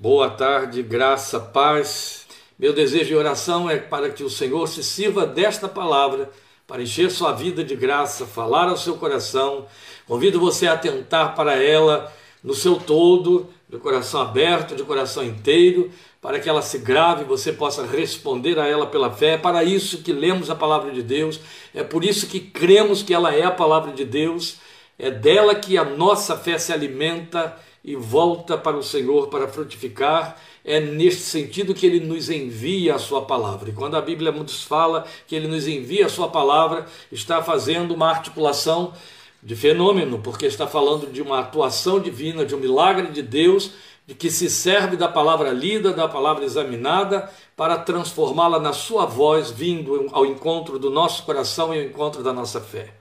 Boa tarde, graça, paz. Meu desejo e oração é para que o Senhor se sirva desta palavra para encher sua vida de graça, falar ao seu coração. Convido você a atentar para ela no seu todo, de coração aberto, de coração inteiro, para que ela se grave você possa responder a ela pela fé. É para isso que lemos a palavra de Deus, é por isso que cremos que ela é a palavra de Deus, é dela que a nossa fé se alimenta e volta para o Senhor para frutificar, é neste sentido que ele nos envia a sua palavra. E quando a Bíblia nos fala que ele nos envia a sua palavra, está fazendo uma articulação de fenômeno, porque está falando de uma atuação divina, de um milagre de Deus, de que se serve da palavra lida, da palavra examinada, para transformá-la na sua voz, vindo ao encontro do nosso coração e ao encontro da nossa fé.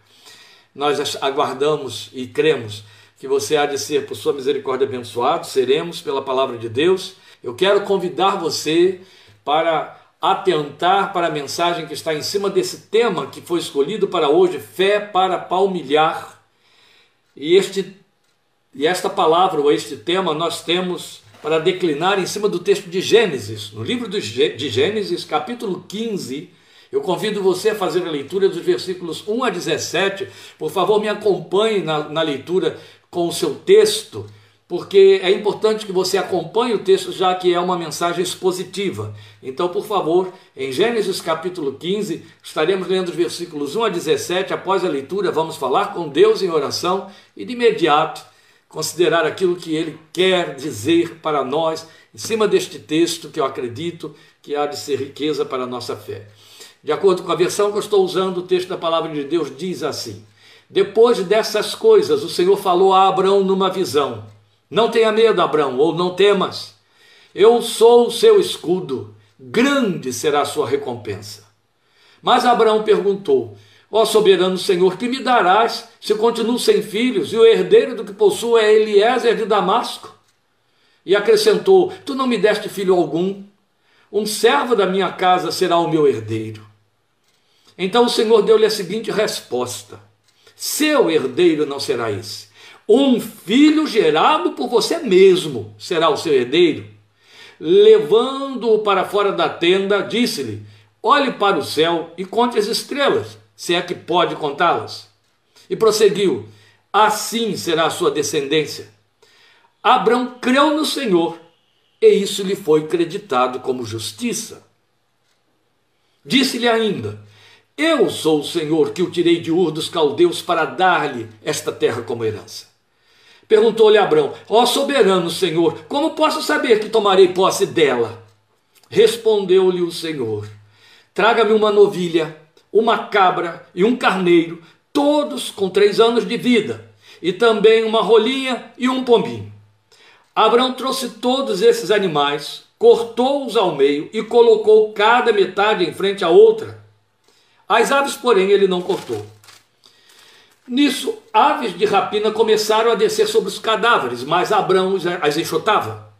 Nós aguardamos e cremos que você há de ser, por sua misericórdia, abençoado, seremos pela palavra de Deus. Eu quero convidar você para atentar para a mensagem que está em cima desse tema que foi escolhido para hoje, fé para palmilhar. E este e esta palavra ou este tema nós temos para declinar em cima do texto de Gênesis, no livro de Gênesis, capítulo 15, eu convido você a fazer a leitura dos versículos 1 a 17. Por favor, me acompanhe na, na leitura com o seu texto, porque é importante que você acompanhe o texto, já que é uma mensagem expositiva. Então, por favor, em Gênesis capítulo 15, estaremos lendo os versículos 1 a 17. Após a leitura, vamos falar com Deus em oração e, de imediato, considerar aquilo que Ele quer dizer para nós em cima deste texto que eu acredito que há de ser riqueza para a nossa fé. De acordo com a versão que eu estou usando, o texto da palavra de Deus diz assim: depois dessas coisas, o Senhor falou a Abraão numa visão: Não tenha medo, Abraão, ou não temas. Eu sou o seu escudo, grande será a sua recompensa. Mas Abraão perguntou: Ó soberano Senhor, que me darás se continuo sem filhos e o herdeiro do que possuo é Eliezer de Damasco? E acrescentou: Tu não me deste filho algum, um servo da minha casa será o meu herdeiro. Então o Senhor deu-lhe a seguinte resposta: seu herdeiro não será esse. Um filho gerado por você mesmo será o seu herdeiro. Levando-o para fora da tenda, disse-lhe: Olhe para o céu e conte as estrelas, se é que pode contá-las. E prosseguiu: Assim será a sua descendência. Abraão creu no Senhor, e isso lhe foi creditado como justiça. Disse-lhe ainda: eu sou o Senhor que o tirei de Ur dos caldeus para dar-lhe esta terra como herança. Perguntou-lhe Abrão: Ó soberano Senhor, como posso saber que tomarei posse dela? Respondeu-lhe o Senhor: Traga-me uma novilha, uma cabra e um carneiro, todos com três anos de vida, e também uma rolinha e um pombinho. Abrão trouxe todos esses animais, cortou-os ao meio e colocou cada metade em frente à outra as aves, porém, ele não cortou. Nisso, aves de rapina começaram a descer sobre os cadáveres, mas Abrão as enxotava.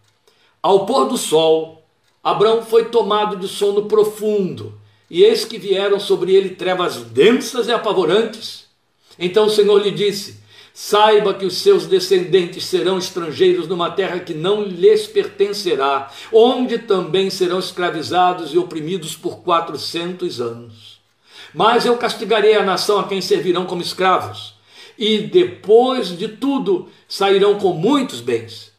Ao pôr do sol, Abrão foi tomado de sono profundo, e eis que vieram sobre ele trevas densas e apavorantes. Então o Senhor lhe disse: Saiba que os seus descendentes serão estrangeiros numa terra que não lhes pertencerá, onde também serão escravizados e oprimidos por quatrocentos anos. Mas eu castigarei a nação a quem servirão como escravos, e depois de tudo sairão com muitos bens.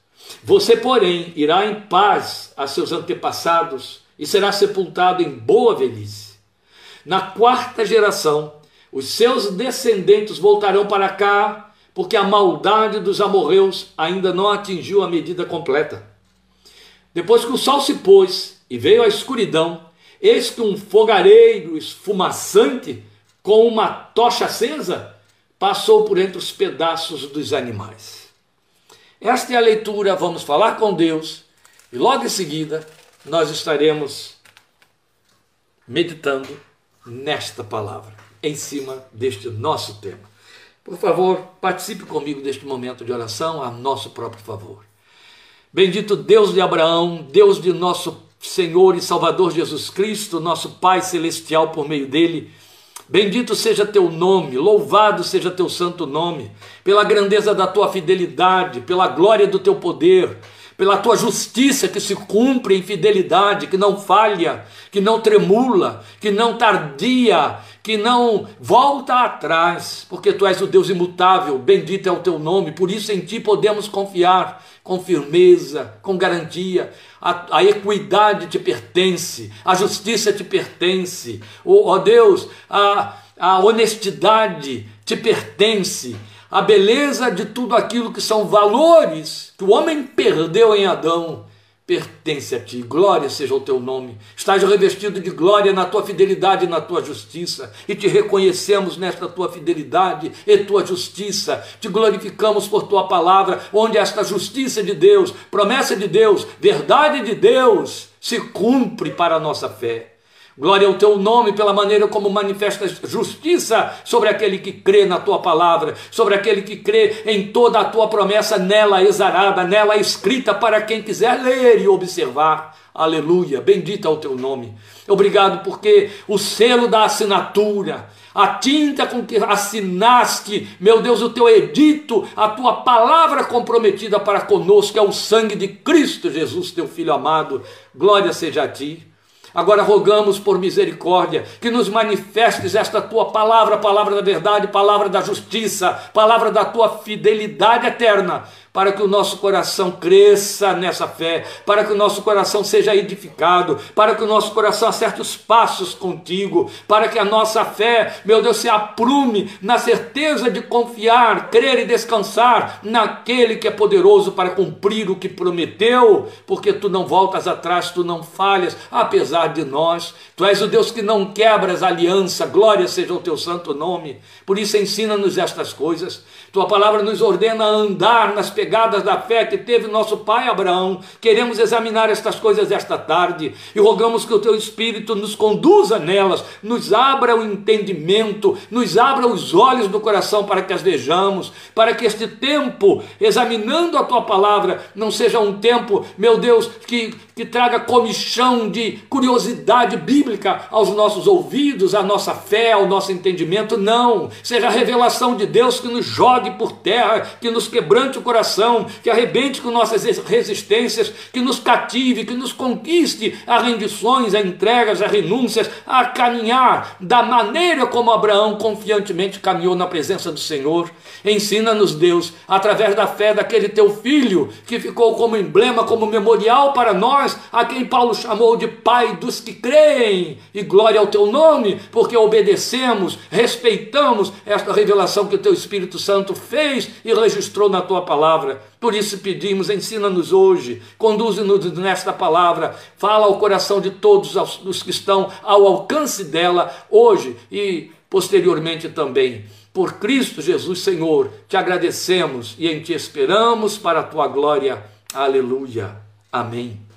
Você, porém, irá em paz a seus antepassados e será sepultado em boa velhice. Na quarta geração, os seus descendentes voltarão para cá, porque a maldade dos amorreus ainda não atingiu a medida completa. Depois que o sol se pôs e veio a escuridão, Eis que um fogareiro esfumaçante com uma tocha acesa passou por entre os pedaços dos animais. Esta é a leitura, vamos falar com Deus e logo em seguida nós estaremos meditando nesta palavra, em cima deste nosso tema. Por favor, participe comigo deste momento de oração a nosso próprio favor. Bendito Deus de Abraão, Deus de nosso Senhor e Salvador Jesus Cristo, nosso Pai Celestial, por meio dele. Bendito seja teu nome, louvado seja teu santo nome, pela grandeza da tua fidelidade, pela glória do teu poder, pela tua justiça que se cumpre em fidelidade, que não falha, que não tremula, que não tardia, que não volta atrás, porque tu és o Deus imutável, bendito é o teu nome, por isso em ti podemos confiar com firmeza, com garantia. A, a equidade te pertence, a justiça te pertence, ó oh, Deus, a, a honestidade te pertence a beleza de tudo aquilo que são valores que o homem perdeu em Adão pertence a ti. Glória seja o teu nome. Estás revestido de glória na tua fidelidade e na tua justiça. E te reconhecemos nesta tua fidelidade e tua justiça. Te glorificamos por tua palavra, onde esta justiça de Deus, promessa de Deus, verdade de Deus se cumpre para a nossa fé. Glória ao teu nome pela maneira como manifestas justiça sobre aquele que crê na tua palavra, sobre aquele que crê em toda a tua promessa nela exarada, nela escrita para quem quiser ler e observar. Aleluia, bendito é o teu nome. Obrigado porque o selo da assinatura, a tinta com que assinaste, meu Deus, o teu edito, a tua palavra comprometida para conosco é o sangue de Cristo Jesus, teu filho amado. Glória seja a ti. Agora rogamos por misericórdia que nos manifestes esta tua palavra, palavra da verdade, palavra da justiça, palavra da tua fidelidade eterna, para que o nosso coração cresça nessa fé, para que o nosso coração seja edificado, para que o nosso coração acerte os passos contigo, para que a nossa fé, meu Deus, se aprume na certeza de confiar, crer e descansar naquele que é poderoso para cumprir o que prometeu, porque tu não voltas atrás, tu não falhas, apesar de nós. Tu és o Deus que não quebras aliança, glória seja o teu santo nome. Por isso ensina-nos estas coisas. Tua palavra nos ordena a andar nas pegadas da fé que teve nosso pai Abraão. Queremos examinar estas coisas esta tarde e rogamos que o teu Espírito nos conduza nelas, nos abra o entendimento, nos abra os olhos do coração para que as vejamos, para que este tempo, examinando a tua palavra, não seja um tempo, meu Deus, que, que traga comichão de curiosidade bíblica aos nossos ouvidos, à nossa fé, ao nosso entendimento. Não, seja a revelação de Deus que nos jogue por terra, que nos quebrante o coração, que arrebente com nossas resistências, que nos cative, que nos conquiste a rendições, a entregas, a renúncias, a caminhar da maneira como Abraão confiantemente caminhou na presença do Senhor. Ensina-nos, Deus, através da fé daquele teu filho, que ficou como emblema, como memorial para nós, a quem Paulo chamou de Pai dos que creem, e glória ao teu nome, porque obedecemos, respeitamos esta revelação que o teu Espírito Santo Santo fez e registrou na tua palavra. Por isso pedimos, ensina-nos hoje, conduze-nos nesta palavra, fala ao coração de todos os que estão ao alcance dela hoje e posteriormente também. Por Cristo Jesus, Senhor, te agradecemos e em ti esperamos para a tua glória. Aleluia. Amém.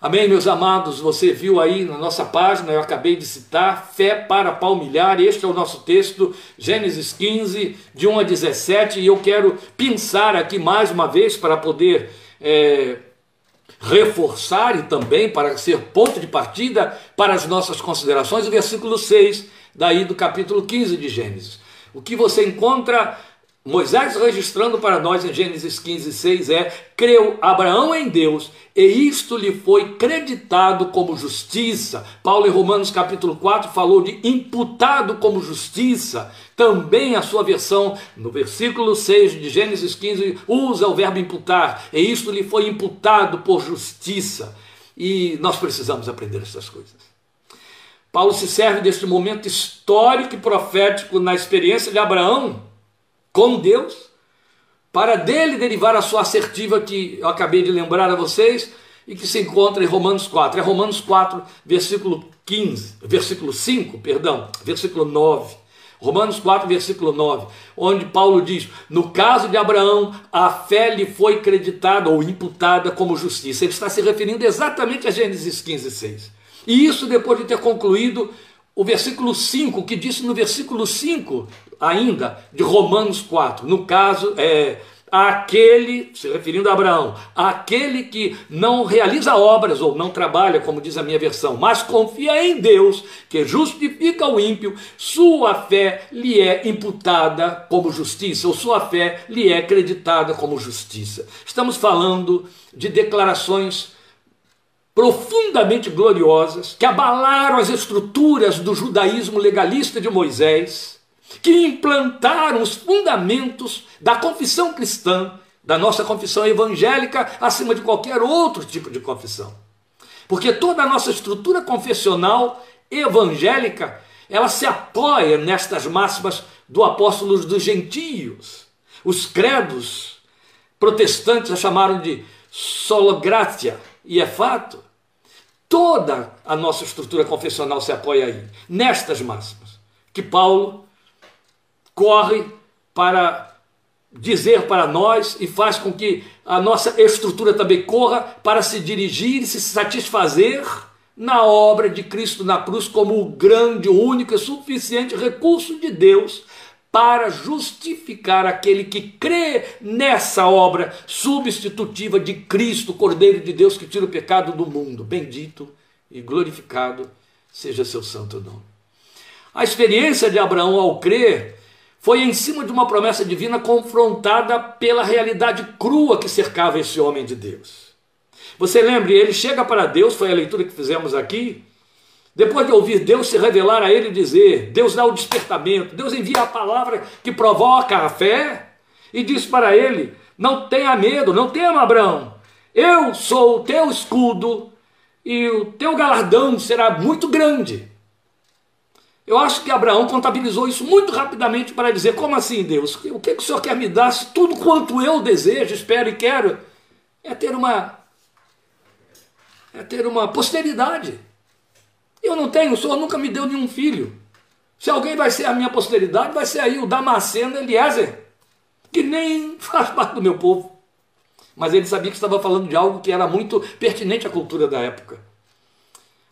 Amém, meus amados? Você viu aí na nossa página, eu acabei de citar, Fé para Palmilhar. Este é o nosso texto, Gênesis 15, de 1 a 17. E eu quero pensar aqui mais uma vez para poder é, reforçar e também para ser ponto de partida para as nossas considerações, o versículo 6, daí do capítulo 15 de Gênesis. O que você encontra Moisés registrando para nós em Gênesis 15, 6 é: creu Abraão em Deus e isto lhe foi creditado como justiça. Paulo em Romanos capítulo 4 falou de imputado como justiça. Também a sua versão, no versículo 6 de Gênesis 15, usa o verbo imputar, e isto lhe foi imputado por justiça. E nós precisamos aprender essas coisas. Paulo se serve deste momento histórico e profético na experiência de Abraão com Deus, para dele derivar a sua assertiva que eu acabei de lembrar a vocês e que se encontra em Romanos 4. É Romanos 4, versículo 15, versículo 5, perdão, versículo 9. Romanos 4, versículo 9, onde Paulo diz: No caso de Abraão, a fé lhe foi creditada ou imputada como justiça. Ele está se referindo exatamente a Gênesis 15, 6. E isso depois de ter concluído o versículo 5, que disse no versículo 5 ainda de Romanos 4. No caso, é, aquele, se referindo a Abraão, aquele que não realiza obras ou não trabalha, como diz a minha versão, mas confia em Deus, que justifica o ímpio, sua fé lhe é imputada como justiça, ou sua fé lhe é acreditada como justiça. Estamos falando de declarações profundamente gloriosas que abalaram as estruturas do judaísmo legalista de Moisés que implantaram os fundamentos da confissão cristã, da nossa confissão evangélica, acima de qualquer outro tipo de confissão. Porque toda a nossa estrutura confessional evangélica, ela se apoia nestas máximas do apóstolo dos gentios. Os credos protestantes a chamaram de sologratia, e é fato. Toda a nossa estrutura confessional se apoia aí, nestas máximas, que Paulo corre para dizer para nós e faz com que a nossa estrutura também corra para se dirigir e se satisfazer na obra de Cristo na cruz como o grande, único e suficiente recurso de Deus para justificar aquele que crê nessa obra substitutiva de Cristo, Cordeiro de Deus que tira o pecado do mundo. Bendito e glorificado seja seu santo nome. A experiência de Abraão ao crer foi em cima de uma promessa divina confrontada pela realidade crua que cercava esse homem de Deus. Você lembre, ele chega para Deus, foi a leitura que fizemos aqui, depois de ouvir Deus se revelar a ele e dizer, Deus dá o despertamento, Deus envia a palavra que provoca a fé e diz para ele: Não tenha medo, não tema, Abraão, eu sou o teu escudo e o teu galardão será muito grande. Eu acho que Abraão contabilizou isso muito rapidamente para dizer: como assim, Deus? O que, que o Senhor quer me dar se tudo quanto eu desejo, espero e quero é ter uma é ter uma posteridade. Eu não tenho, o Senhor nunca me deu nenhum filho. Se alguém vai ser a minha posteridade, vai ser aí o Damasceno Eliezer, que nem faz parte do meu povo. Mas ele sabia que estava falando de algo que era muito pertinente à cultura da época.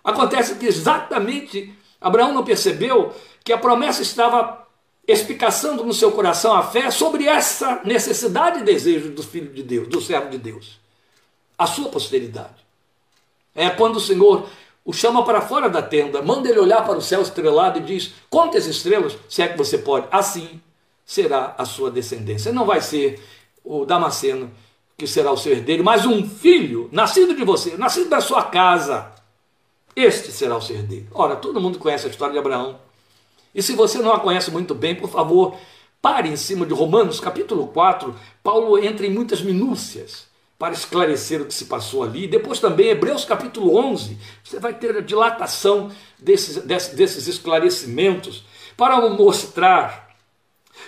Acontece que exatamente Abraão não percebeu que a promessa estava explicação no seu coração a fé sobre essa necessidade e desejo do Filho de Deus, do servo de Deus, a sua posteridade. É quando o Senhor o chama para fora da tenda, manda ele olhar para o céu estrelado e diz: Conte as estrelas, se é que você pode. Assim será a sua descendência. Não vai ser o Damasceno que será o seu herdeiro, mas um filho nascido de você, nascido da sua casa este será o ser dele. Ora, todo mundo conhece a história de Abraão. E se você não a conhece muito bem, por favor, pare em cima de Romanos, capítulo 4. Paulo entra em muitas minúcias para esclarecer o que se passou ali. Depois também, Hebreus capítulo 11, você vai ter a dilatação desses, desses esclarecimentos para mostrar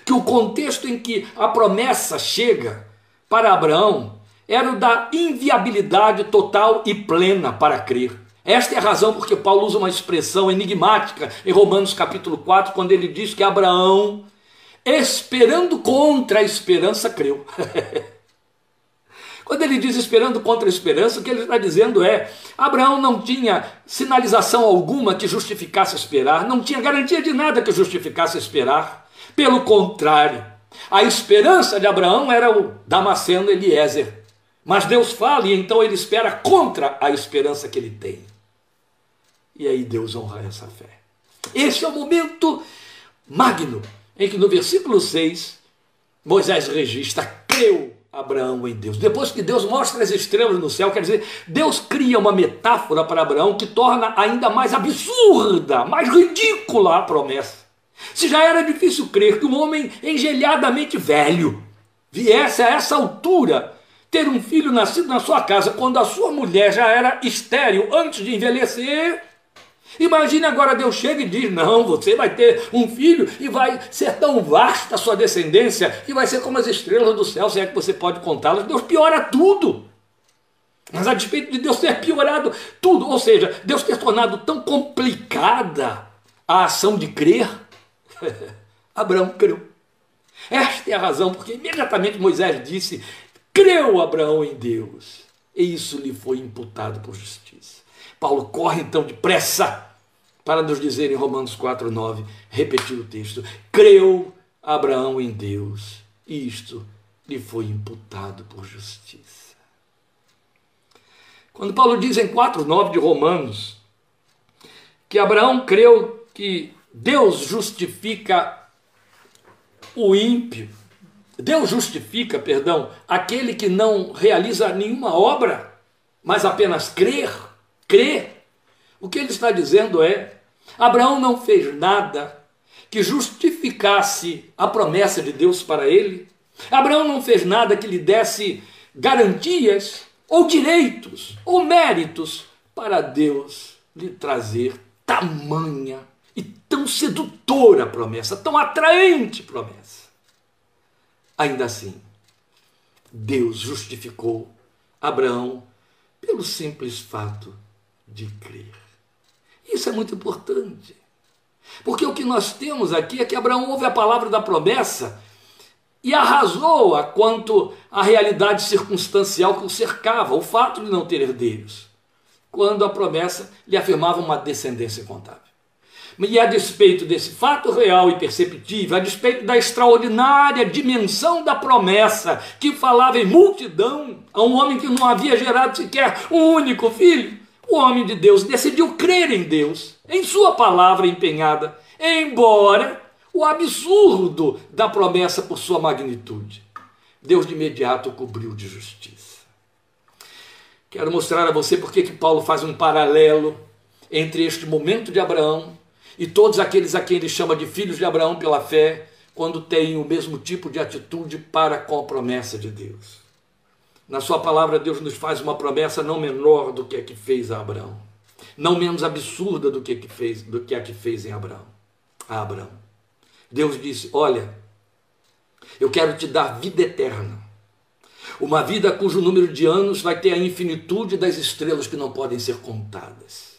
que o contexto em que a promessa chega para Abraão era o da inviabilidade total e plena para crer. Esta é a razão porque Paulo usa uma expressão enigmática em Romanos capítulo 4, quando ele diz que Abraão, esperando contra a esperança, creu. Quando ele diz esperando contra a esperança, o que ele está dizendo é: Abraão não tinha sinalização alguma que justificasse esperar, não tinha garantia de nada que justificasse esperar. Pelo contrário, a esperança de Abraão era o Damasceno Eliezer. Mas Deus fala e então ele espera contra a esperança que ele tem. E aí Deus honra essa fé. Esse é o momento magno em que no versículo 6 Moisés registra: creu Abraão em Deus. Depois que Deus mostra as estrelas no céu, quer dizer, Deus cria uma metáfora para Abraão que torna ainda mais absurda, mais ridícula a promessa. Se já era difícil crer que um homem engelhadamente velho viesse a essa altura ter um filho nascido na sua casa quando a sua mulher já era estéril antes de envelhecer, Imagine agora Deus chega e diz: Não, você vai ter um filho e vai ser tão vasta a sua descendência que vai ser como as estrelas do céu, se é que você pode contá-las. Deus piora tudo. Mas a despeito de Deus ter piorado tudo, ou seja, Deus ter tornado tão complicada a ação de crer, Abraão creu. Esta é a razão porque imediatamente Moisés disse: creu Abraão em Deus, e isso lhe foi imputado por justiça. Paulo corre então depressa para nos dizer em Romanos 4,9, repetir o texto: creu Abraão em Deus, e isto lhe foi imputado por justiça. Quando Paulo diz em 4:9 de Romanos que Abraão creu que Deus justifica o ímpio, Deus justifica, perdão, aquele que não realiza nenhuma obra, mas apenas crer, crê. O que ele está dizendo é: Abraão não fez nada que justificasse a promessa de Deus para ele. Abraão não fez nada que lhe desse garantias ou direitos ou méritos para Deus lhe trazer tamanha e tão sedutora promessa, tão atraente promessa. Ainda assim, Deus justificou Abraão pelo simples fato de crer. Isso é muito importante. Porque o que nós temos aqui é que Abraão ouve a palavra da promessa e arrasou-a quanto à realidade circunstancial que o cercava, o fato de não ter herdeiros, quando a promessa lhe afirmava uma descendência contábil. E a despeito desse fato real e perceptível, a despeito da extraordinária dimensão da promessa, que falava em multidão, a um homem que não havia gerado sequer um único filho, o homem de Deus decidiu crer em Deus, em Sua palavra empenhada, embora o absurdo da promessa por sua magnitude. Deus de imediato cobriu de justiça. Quero mostrar a você porque que Paulo faz um paralelo entre este momento de Abraão e todos aqueles a quem ele chama de filhos de Abraão pela fé, quando têm o mesmo tipo de atitude para com a promessa de Deus. Na sua palavra, Deus nos faz uma promessa não menor do que a que fez a Abraão, não menos absurda do que, que fez, do que a que fez em Abraão, a Abraão. Deus disse: Olha, eu quero te dar vida eterna. Uma vida cujo número de anos vai ter a infinitude das estrelas que não podem ser contadas.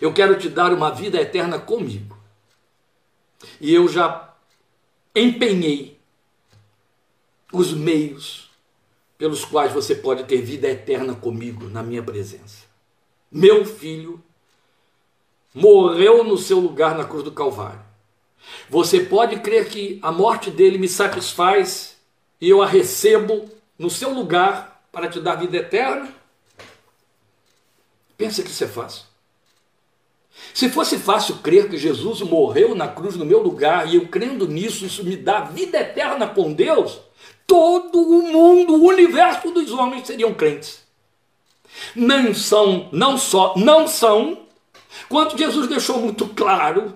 Eu quero te dar uma vida eterna comigo. E eu já empenhei os meios pelos quais você pode ter vida eterna comigo, na minha presença. Meu filho morreu no seu lugar na cruz do Calvário. Você pode crer que a morte dele me satisfaz e eu a recebo no seu lugar para te dar vida eterna? Pensa que isso é fácil. Se fosse fácil crer que Jesus morreu na cruz no meu lugar e eu crendo nisso, isso me dá vida eterna com Deus, todo o mundo, o universo dos homens seriam crentes. Não são, não só, não são, quanto Jesus deixou muito claro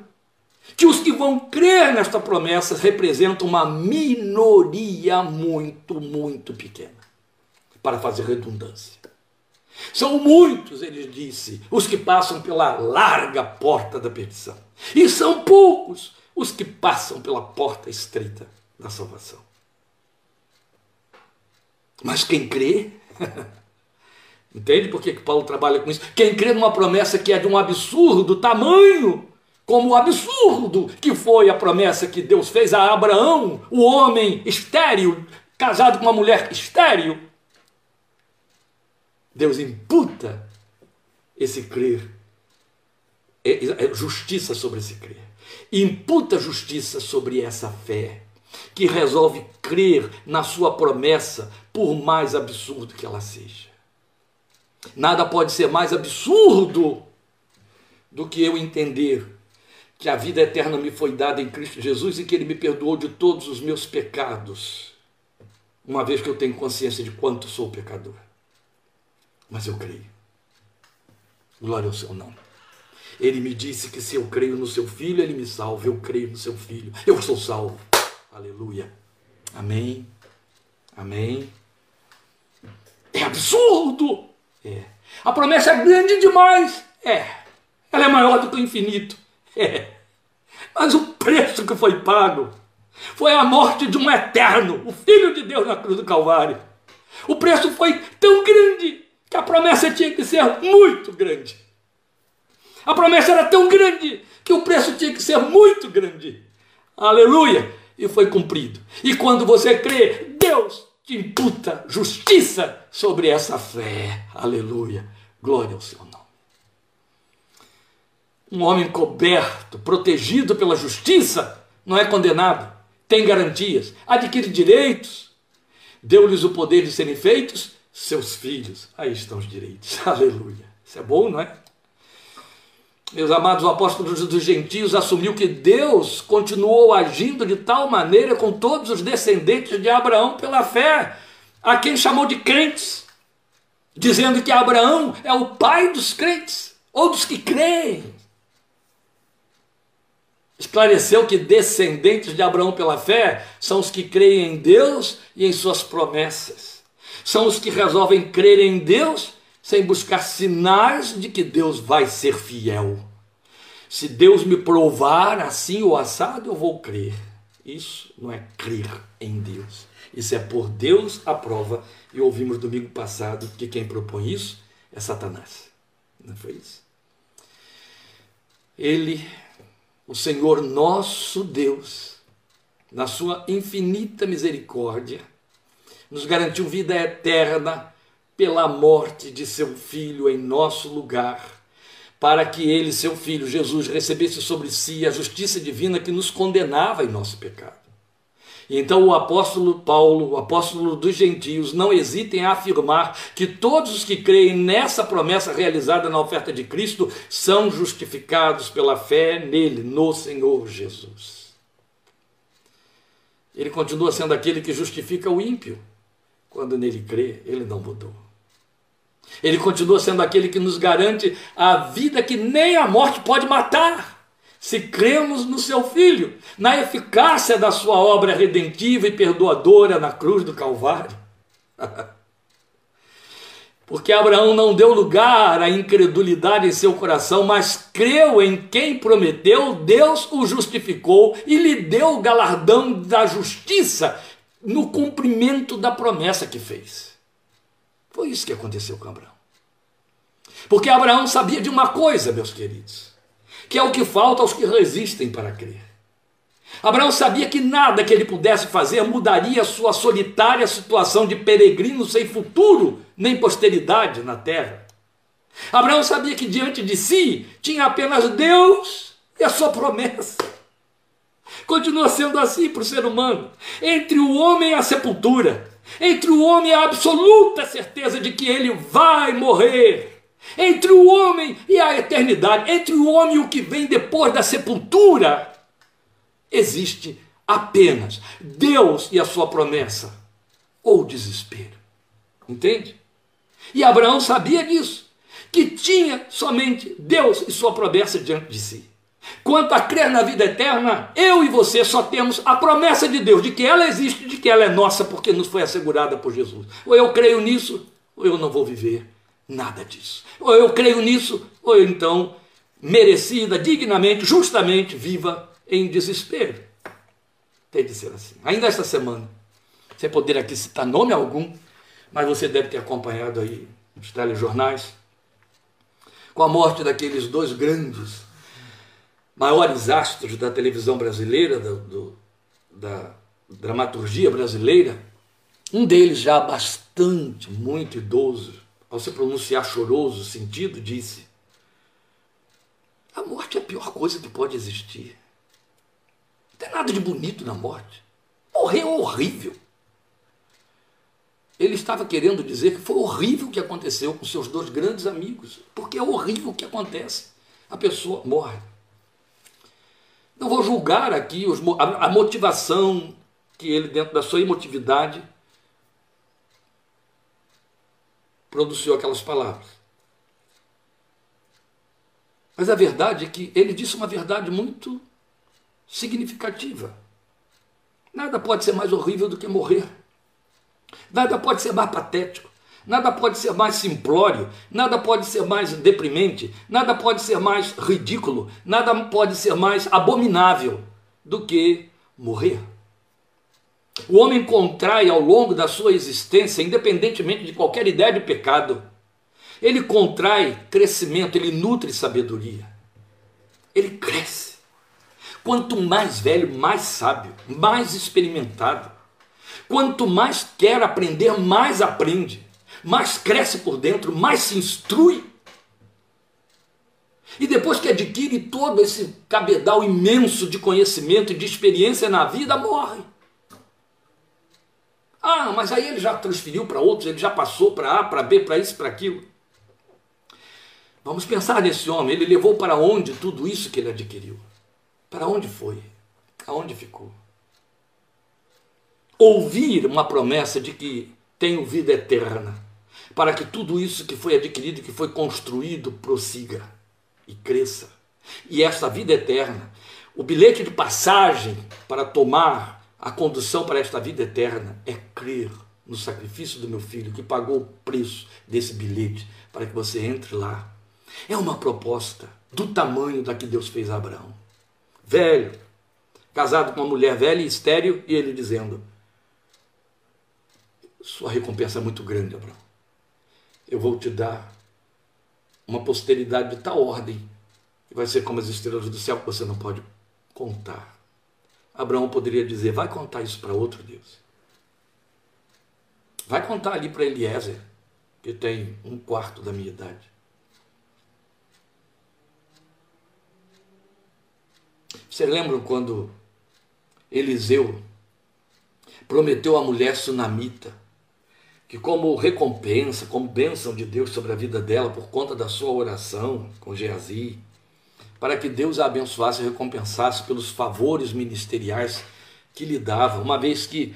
que os que vão crer nesta promessa representam uma minoria muito, muito pequena, para fazer redundância. São muitos, ele disse, os que passam pela larga porta da perdição, e são poucos os que passam pela porta estreita da salvação. Mas quem crê, entende por que Paulo trabalha com isso? Quem crê numa promessa que é de um absurdo tamanho, como o absurdo que foi a promessa que Deus fez a Abraão, o homem estéril, casado com uma mulher estéril. Deus imputa esse crer, é, é justiça sobre esse crer, imputa justiça sobre essa fé que resolve crer na sua promessa, por mais absurdo que ela seja. Nada pode ser mais absurdo do que eu entender que a vida eterna me foi dada em Cristo Jesus e que Ele me perdoou de todos os meus pecados, uma vez que eu tenho consciência de quanto sou pecador. Mas eu creio. Glória ao seu nome. Ele me disse que se eu creio no seu filho, ele me salva. Eu creio no seu filho. Eu sou salvo. Aleluia. Amém. Amém. É absurdo. É. A promessa é grande demais. É. Ela é maior do que o infinito. É. Mas o preço que foi pago foi a morte de um eterno, o Filho de Deus na cruz do Calvário. O preço foi tão grande que a promessa tinha que ser muito grande. A promessa era tão grande que o preço tinha que ser muito grande. Aleluia! E foi cumprido. E quando você crê, Deus te imputa justiça sobre essa fé. Aleluia. Glória ao seu nome. Um homem coberto, protegido pela justiça, não é condenado, tem garantias, adquire direitos, deu-lhes o poder de serem feitos seus filhos. Aí estão os direitos. Aleluia. Isso é bom, não é? Meus amados, o apóstolo dos gentios assumiu que Deus continuou agindo de tal maneira com todos os descendentes de Abraão pela fé, a quem chamou de crentes, dizendo que Abraão é o pai dos crentes, ou dos que creem. Esclareceu que descendentes de Abraão pela fé são os que creem em Deus e em suas promessas. São os que resolvem crer em Deus sem buscar sinais de que Deus vai ser fiel. Se Deus me provar assim ou assado, eu vou crer. Isso não é crer em Deus. Isso é por Deus a prova. E ouvimos domingo passado que quem propõe isso é Satanás. Não foi isso? Ele, o Senhor nosso Deus, na sua infinita misericórdia, nos garantiu vida eterna pela morte de seu filho em nosso lugar, para que ele, seu filho Jesus, recebesse sobre si a justiça divina que nos condenava em nosso pecado. Então o apóstolo Paulo, o apóstolo dos gentios, não hesita em afirmar que todos os que creem nessa promessa realizada na oferta de Cristo são justificados pela fé nele, no Senhor Jesus. Ele continua sendo aquele que justifica o ímpio. Quando nele crê, ele não mudou. Ele continua sendo aquele que nos garante a vida que nem a morte pode matar. Se cremos no seu Filho, na eficácia da sua obra redentiva e perdoadora na cruz do Calvário. Porque Abraão não deu lugar à incredulidade em seu coração, mas creu em quem prometeu, Deus o justificou e lhe deu o galardão da justiça no cumprimento da promessa que fez. Foi isso que aconteceu com Abraão. Porque Abraão sabia de uma coisa, meus queridos, que é o que falta aos que resistem para crer. Abraão sabia que nada que ele pudesse fazer mudaria a sua solitária situação de peregrino sem futuro nem posteridade na terra. Abraão sabia que diante de si tinha apenas Deus e a sua promessa. Continua sendo assim para o ser humano. Entre o homem e a sepultura, entre o homem a absoluta certeza de que ele vai morrer. Entre o homem e a eternidade, entre o homem e o que vem depois da sepultura, existe apenas Deus e a sua promessa, ou desespero. Entende? E Abraão sabia disso, que tinha somente Deus e sua promessa diante de si. Quanto a crer na vida eterna, eu e você só temos a promessa de Deus, de que ela existe, de que ela é nossa, porque nos foi assegurada por Jesus. Ou eu creio nisso, ou eu não vou viver nada disso. Ou eu creio nisso, ou eu então, merecida, dignamente, justamente, viva em desespero. Tem de ser assim. Ainda esta semana, sem poder aqui citar nome algum, mas você deve ter acompanhado aí nos telejornais, com a morte daqueles dois grandes maiores astros da televisão brasileira, do, do, da dramaturgia brasileira, um deles já bastante, muito idoso, ao se pronunciar choroso sentido, disse: A morte é a pior coisa que pode existir. Não tem nada de bonito na morte. Morrer é horrível. Ele estava querendo dizer que foi horrível o que aconteceu com seus dois grandes amigos, porque é horrível o que acontece. A pessoa morre. Não vou julgar aqui os, a, a motivação que ele, dentro da sua emotividade, produziu aquelas palavras. Mas a verdade é que ele disse uma verdade muito significativa. Nada pode ser mais horrível do que morrer. Nada pode ser mais patético. Nada pode ser mais simplório, nada pode ser mais deprimente, nada pode ser mais ridículo, nada pode ser mais abominável do que morrer. O homem contrai ao longo da sua existência, independentemente de qualquer ideia de pecado, ele contrai crescimento, ele nutre sabedoria. Ele cresce. Quanto mais velho, mais sábio, mais experimentado. Quanto mais quer aprender, mais aprende mais cresce por dentro, mais se instrui. E depois que adquire todo esse cabedal imenso de conhecimento e de experiência na vida, morre. Ah, mas aí ele já transferiu para outros, ele já passou para A, para B, para isso, para aquilo. Vamos pensar nesse homem, ele levou para onde tudo isso que ele adquiriu? Para onde foi? Aonde ficou? Ouvir uma promessa de que tenho vida eterna, para que tudo isso que foi adquirido, que foi construído, prossiga e cresça. E esta vida eterna, o bilhete de passagem para tomar a condução para esta vida eterna é crer no sacrifício do meu filho, que pagou o preço desse bilhete para que você entre lá. É uma proposta do tamanho da que Deus fez a Abraão. Velho, casado com uma mulher velha e estéril, e ele dizendo: Sua recompensa é muito grande, Abraão. Eu vou te dar uma posteridade de tal ordem que vai ser como as estrelas do céu que você não pode contar. Abraão poderia dizer: vai contar isso para outro Deus. Vai contar ali para Eliezer, que tem um quarto da minha idade. Vocês lembram quando Eliseu prometeu à mulher sunamita que, como recompensa, como bênção de Deus sobre a vida dela, por conta da sua oração com Geazi, para que Deus a abençoasse e recompensasse pelos favores ministeriais que lhe dava, uma vez que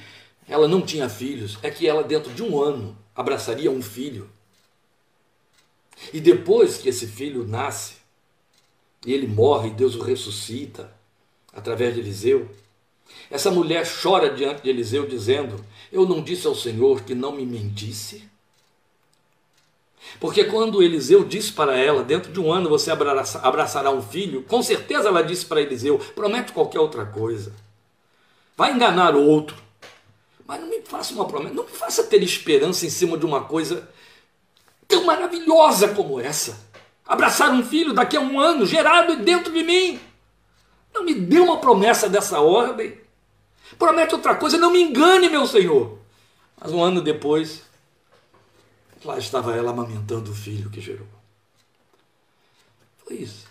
ela não tinha filhos, é que ela, dentro de um ano, abraçaria um filho. E depois que esse filho nasce, e ele morre, Deus o ressuscita através de Eliseu. Essa mulher chora diante de Eliseu, dizendo: Eu não disse ao Senhor que não me mentisse? Porque quando Eliseu disse para ela, dentro de um ano você abraçará um filho, com certeza ela disse para Eliseu: promete qualquer outra coisa. Vai enganar outro. Mas não me faça uma promessa, não me faça ter esperança em cima de uma coisa tão maravilhosa como essa. Abraçar um filho daqui a um ano, gerado dentro de mim. Não me dê uma promessa dessa ordem. Promete outra coisa, não me engane, meu Senhor. Mas um ano depois, Lá estava ela amamentando o filho que gerou. Foi isso.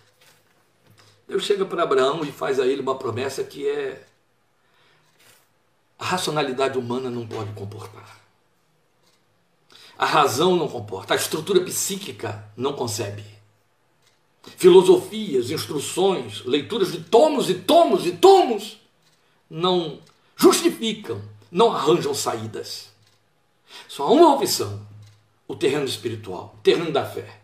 Deus chega para Abraão e faz a ele uma promessa que é a racionalidade humana não pode comportar. A razão não comporta, a estrutura psíquica não concebe. Filosofias, instruções, leituras de tomos e tomos e tomos não justificam, não arranjam saídas. Só há uma opção: o terreno espiritual, o terreno da fé.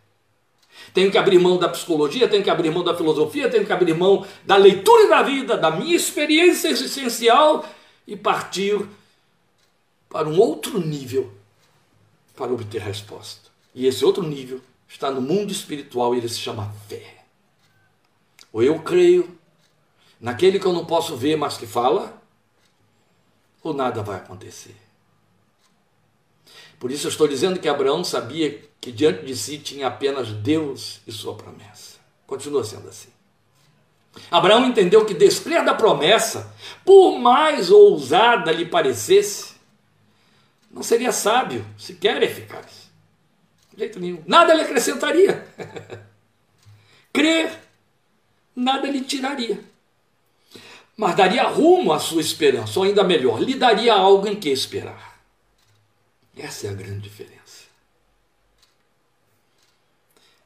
Tenho que abrir mão da psicologia, tenho que abrir mão da filosofia, tenho que abrir mão da leitura da vida, da minha experiência existencial e partir para um outro nível para obter resposta. E esse outro nível está no mundo espiritual e ele se chama fé. Ou eu creio naquele que eu não posso ver, mas que fala, ou nada vai acontecer. Por isso eu estou dizendo que Abraão sabia que diante de si tinha apenas Deus e sua promessa. Continua sendo assim. Abraão entendeu que desprezar da promessa, por mais ousada lhe parecesse, não seria sábio, sequer eficaz. De jeito nenhum. Nada lhe acrescentaria. Crer, nada lhe tiraria. Mas daria rumo à sua esperança, ou ainda melhor, lhe daria algo em que esperar. Essa é a grande diferença.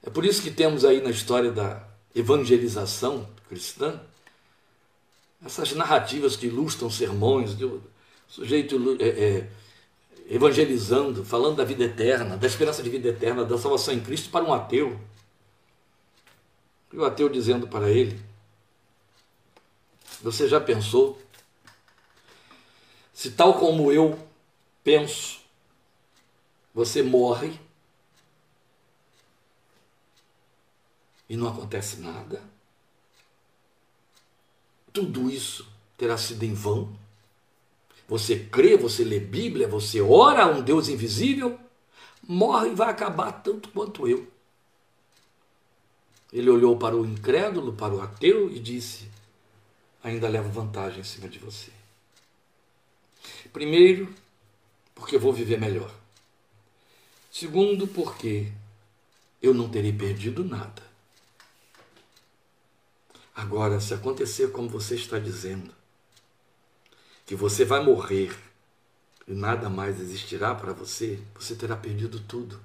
É por isso que temos aí na história da evangelização cristã essas narrativas que ilustram sermões, o sujeito é, é, evangelizando, falando da vida eterna, da esperança de vida eterna, da salvação em Cristo para um ateu. E o ateu dizendo para ele: Você já pensou se, tal como eu penso, você morre e não acontece nada. Tudo isso terá sido em vão. Você crê, você lê Bíblia, você ora a um Deus invisível, morre e vai acabar tanto quanto eu. Ele olhou para o incrédulo, para o ateu e disse: Ainda levo vantagem em cima de você. Primeiro, porque vou viver melhor. Segundo, porque eu não terei perdido nada. Agora, se acontecer como você está dizendo, que você vai morrer e nada mais existirá para você, você terá perdido tudo.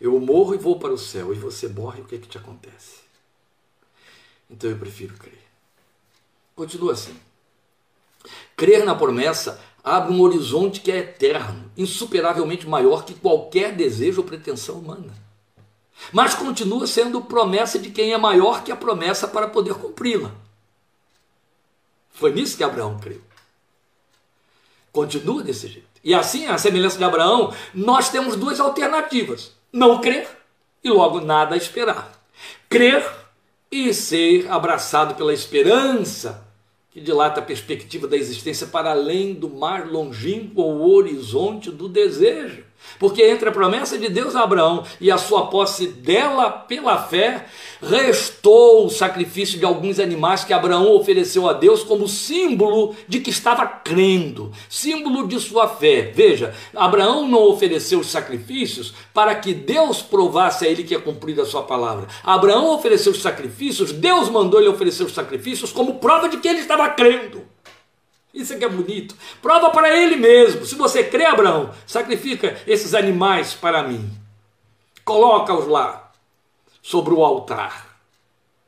Eu morro e vou para o céu, e você morre, o que, é que te acontece? Então eu prefiro crer. Continua assim. Crer na promessa abre um horizonte que é eterno, insuperavelmente maior que qualquer desejo ou pretensão humana. Mas continua sendo promessa de quem é maior que a promessa para poder cumpri-la. Foi nisso que Abraão creu. Continua desse jeito. E assim, a semelhança de Abraão, nós temos duas alternativas: não crer e logo nada esperar. Crer e ser abraçado pela esperança que dilata a perspectiva da existência para além do mar longínquo ou horizonte do desejo. Porque entre a promessa de Deus a Abraão e a sua posse dela pela fé, restou o sacrifício de alguns animais que Abraão ofereceu a Deus como símbolo de que estava crendo, símbolo de sua fé. Veja, Abraão não ofereceu os sacrifícios para que Deus provasse a ele que é cumprida a sua palavra. Abraão ofereceu os sacrifícios, Deus mandou ele oferecer os sacrifícios como prova de que ele estava crendo. Isso é que é bonito. Prova para ele mesmo. Se você crê, Abraão, sacrifica esses animais para mim. Coloca-os lá, sobre o altar.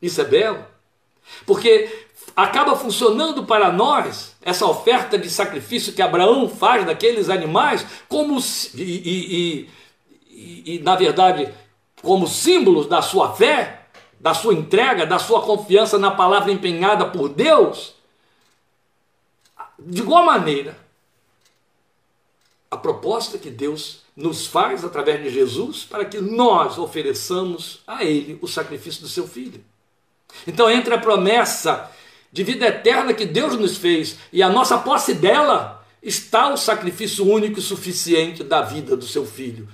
Isso é belo. Porque acaba funcionando para nós essa oferta de sacrifício que Abraão faz daqueles animais, como e, e, e, e na verdade, como símbolos da sua fé, da sua entrega, da sua confiança na palavra empenhada por Deus de igual maneira, a proposta que Deus nos faz através de Jesus para que nós ofereçamos a Ele o sacrifício do seu Filho. Então, entre a promessa de vida eterna que Deus nos fez e a nossa posse dela, está o sacrifício único e suficiente da vida do seu Filho,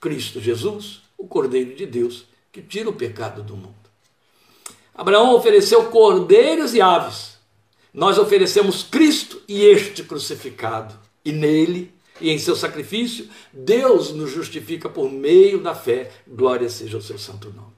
Cristo Jesus, o Cordeiro de Deus, que tira o pecado do mundo. Abraão ofereceu cordeiros e aves nós oferecemos Cristo e este crucificado, e nele e em seu sacrifício, Deus nos justifica por meio da fé. Glória seja o seu santo nome.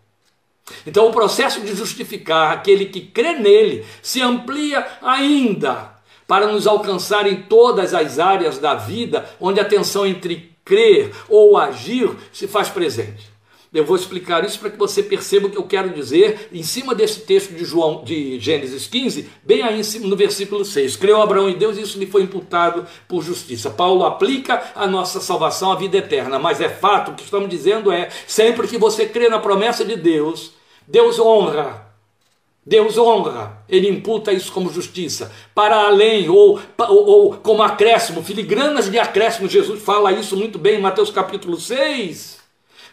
Então, o processo de justificar aquele que crê nele se amplia ainda para nos alcançar em todas as áreas da vida onde a tensão entre crer ou agir se faz presente. Eu vou explicar isso para que você perceba o que eu quero dizer em cima desse texto de João de Gênesis 15, bem aí em cima no versículo 6. Creu Abraão em Deus e isso lhe foi imputado por justiça. Paulo aplica a nossa salvação à vida eterna, mas é fato, o que estamos dizendo é, sempre que você crê na promessa de Deus, Deus honra Deus honra, ele imputa isso como justiça. Para além, ou, ou, ou, como acréscimo, filigranas de acréscimo, Jesus fala isso muito bem em Mateus capítulo 6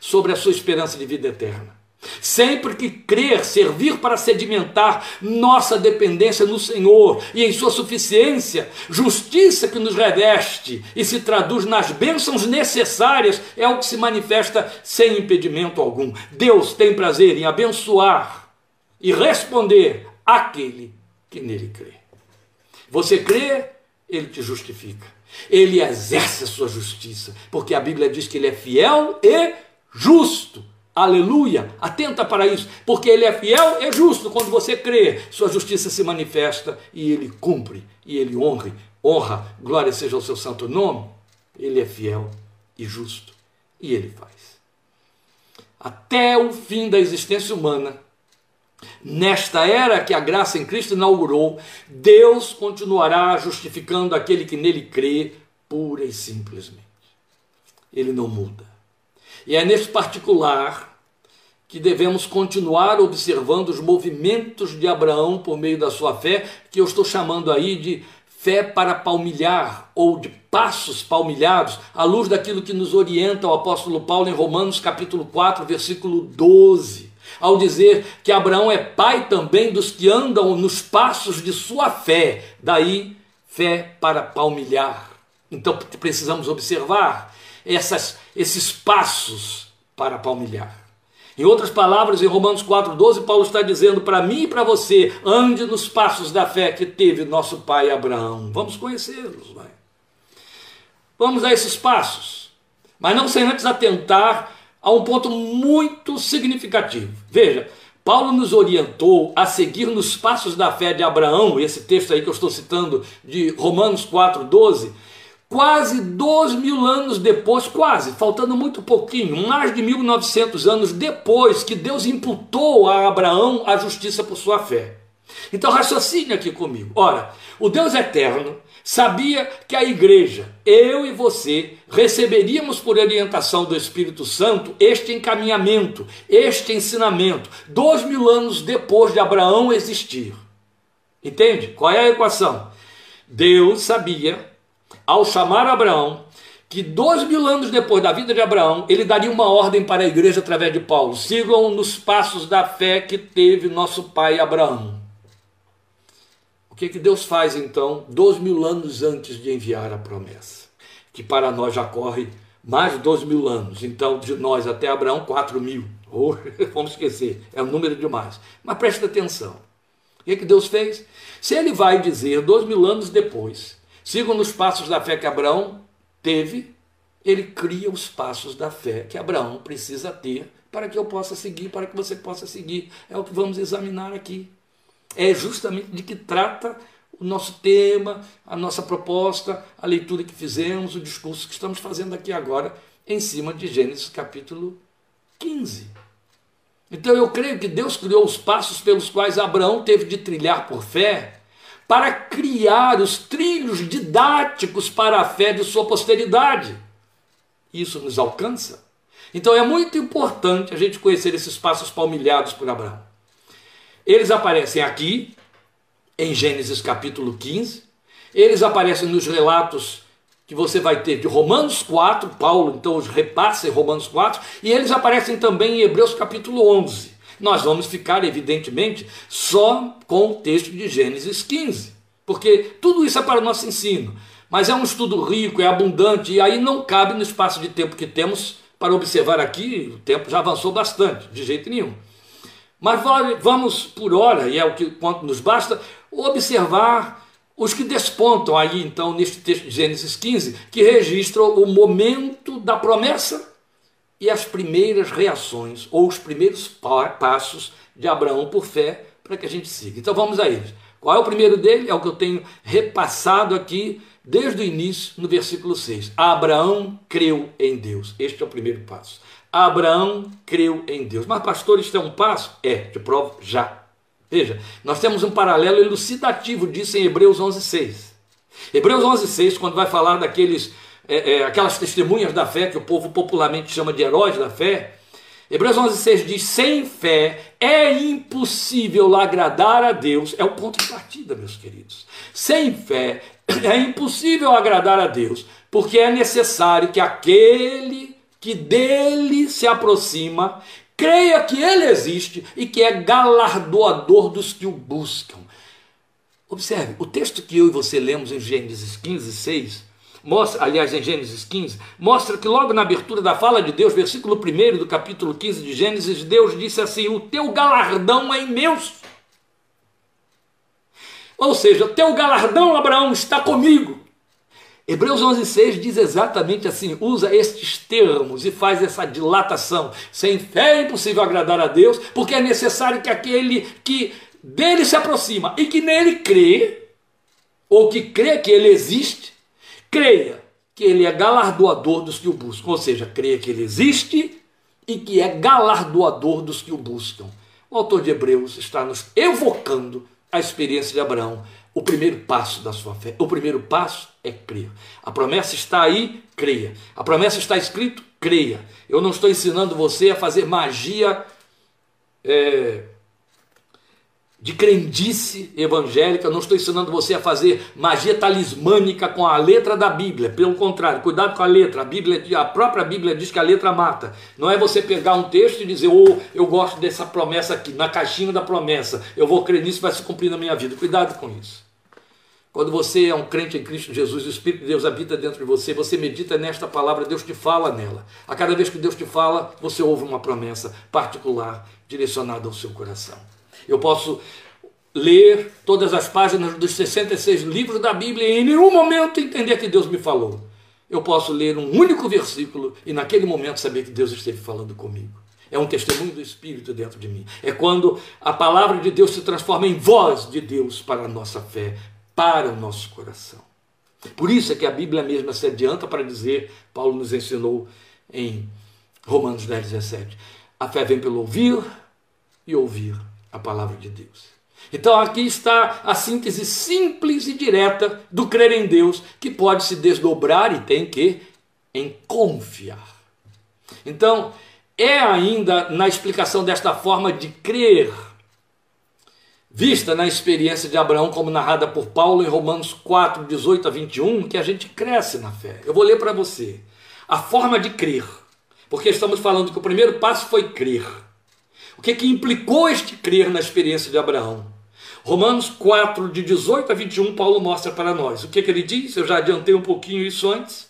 sobre a sua esperança de vida eterna. Sempre que crer, servir para sedimentar nossa dependência no Senhor e em Sua suficiência, justiça que nos reveste e se traduz nas bênçãos necessárias, é o que se manifesta sem impedimento algum. Deus tem prazer em abençoar e responder àquele que nele crê. Você crê, ele te justifica. Ele exerce a sua justiça, porque a Bíblia diz que ele é fiel e justo. Aleluia! Atenta para isso, porque ele é fiel e justo. Quando você crê, sua justiça se manifesta e ele cumpre, e ele honre, honra, glória seja o seu santo nome. Ele é fiel e justo, e ele faz. Até o fim da existência humana, nesta era que a graça em Cristo inaugurou, Deus continuará justificando aquele que nele crê, pura e simplesmente. Ele não muda. E é nesse particular que devemos continuar observando os movimentos de Abraão por meio da sua fé, que eu estou chamando aí de fé para palmilhar ou de passos palmilhados, à luz daquilo que nos orienta o apóstolo Paulo em Romanos capítulo 4, versículo 12, ao dizer que Abraão é pai também dos que andam nos passos de sua fé, daí fé para palmilhar. Então precisamos observar essas, esses passos para palmilhar. Em outras palavras, em Romanos 4,12, Paulo está dizendo para mim e para você: ande nos passos da fé que teve nosso pai Abraão. Vamos conhecê-los, vai. Vamos a esses passos, mas não sem antes atentar a um ponto muito significativo. Veja, Paulo nos orientou a seguir nos passos da fé de Abraão, esse texto aí que eu estou citando de Romanos 4,12, quase dois mil anos depois, quase, faltando muito pouquinho, mais de 1900 anos depois que Deus imputou a Abraão a justiça por sua fé. Então raciocine aqui comigo. Ora, o Deus eterno sabia que a igreja, eu e você, receberíamos por orientação do Espírito Santo este encaminhamento, este ensinamento, dois mil anos depois de Abraão existir. Entende? Qual é a equação? Deus sabia, ao chamar Abraão, que dois mil anos depois da vida de Abraão, ele daria uma ordem para a igreja através de Paulo: sigam nos passos da fé que teve nosso pai Abraão. O que, que Deus faz então, dois mil anos antes de enviar a promessa? Que para nós já corre mais de dois mil anos. Então, de nós até Abraão, quatro mil. Oh, vamos esquecer, é um número demais. Mas preste atenção. O que, que Deus fez? Se ele vai dizer dois mil anos depois, sigam nos passos da fé que Abraão teve, ele cria os passos da fé que Abraão precisa ter para que eu possa seguir, para que você possa seguir. É o que vamos examinar aqui é justamente de que trata o nosso tema, a nossa proposta, a leitura que fizemos, o discurso que estamos fazendo aqui agora, em cima de Gênesis capítulo 15. Então eu creio que Deus criou os passos pelos quais Abraão teve de trilhar por fé para criar os trilhos didáticos para a fé de sua posteridade. Isso nos alcança. Então é muito importante a gente conhecer esses passos palmilhados por Abraão. Eles aparecem aqui, em Gênesis capítulo 15, eles aparecem nos relatos que você vai ter de Romanos 4, Paulo então os repassa em Romanos 4, e eles aparecem também em Hebreus capítulo 11. Nós vamos ficar, evidentemente, só com o texto de Gênesis 15, porque tudo isso é para o nosso ensino, mas é um estudo rico, é abundante, e aí não cabe no espaço de tempo que temos para observar aqui, o tempo já avançou bastante, de jeito nenhum. Mas vamos, por hora, e é o que quanto nos basta, observar os que despontam aí, então, neste texto de Gênesis 15, que registram o momento da promessa e as primeiras reações, ou os primeiros passos de Abraão por fé, para que a gente siga. Então vamos a eles. Qual é o primeiro dele? É o que eu tenho repassado aqui desde o início, no versículo 6. Abraão creu em Deus. Este é o primeiro passo. Abraão creu em Deus. Mas, pastor, isto é um passo? É, te provo já. Veja, nós temos um paralelo elucidativo disso em Hebreus 11,6. Hebreus 11,6, quando vai falar daqueles, é, é, aquelas testemunhas da fé que o povo popularmente chama de heróis da fé, Hebreus 11,6 diz: sem fé é impossível agradar a Deus. É o ponto de partida, meus queridos. Sem fé é impossível agradar a Deus, porque é necessário que aquele que dele se aproxima, creia que ele existe e que é galardoador dos que o buscam. Observe, o texto que eu e você lemos em Gênesis 15, 6, mostra, aliás, em Gênesis 15, mostra que logo na abertura da fala de Deus, versículo 1 do capítulo 15 de Gênesis, Deus disse assim: O teu galardão é imenso. Ou seja, o teu galardão, Abraão, está comigo. Hebreus 11,6 diz exatamente assim, usa estes termos e faz essa dilatação. Sem fé é impossível agradar a Deus, porque é necessário que aquele que dele se aproxima e que nele crê, ou que crê que ele existe, creia que ele é galardoador dos que o buscam. Ou seja, creia que ele existe e que é galardoador dos que o buscam. O autor de Hebreus está nos evocando a experiência de Abraão o primeiro passo da sua fé. O primeiro passo é crer. A promessa está aí, creia. A promessa está escrito, creia. Eu não estou ensinando você a fazer magia é, de crendice evangélica, não estou ensinando você a fazer magia talismânica com a letra da Bíblia. Pelo contrário, cuidado com a letra. A Bíblia, a própria Bíblia diz que a letra mata. Não é você pegar um texto e dizer, oh, eu gosto dessa promessa aqui, na caixinha da promessa, eu vou crer nisso, vai se cumprir na minha vida. Cuidado com isso. Quando você é um crente em Cristo Jesus, o Espírito de Deus habita dentro de você, você medita nesta palavra, Deus te fala nela. A cada vez que Deus te fala, você ouve uma promessa particular direcionada ao seu coração. Eu posso ler todas as páginas dos 66 livros da Bíblia e em nenhum momento entender que Deus me falou. Eu posso ler um único versículo e naquele momento saber que Deus esteve falando comigo. É um testemunho do Espírito dentro de mim. É quando a palavra de Deus se transforma em voz de Deus para a nossa fé, para o nosso coração. Por isso é que a Bíblia mesma se adianta para dizer, Paulo nos ensinou em Romanos 10, 17: a fé vem pelo ouvir e ouvir a palavra de Deus. Então aqui está a síntese simples e direta do crer em Deus, que pode se desdobrar e tem que em confiar. Então, é ainda na explicação desta forma de crer, vista na experiência de Abraão, como narrada por Paulo em Romanos 4, 18 a 21, que a gente cresce na fé. Eu vou ler para você. A forma de crer, porque estamos falando que o primeiro passo foi crer. O que, que implicou este crer na experiência de Abraão? Romanos 4, de 18 a 21, Paulo mostra para nós. O que, que ele diz? Eu já adiantei um pouquinho isso antes.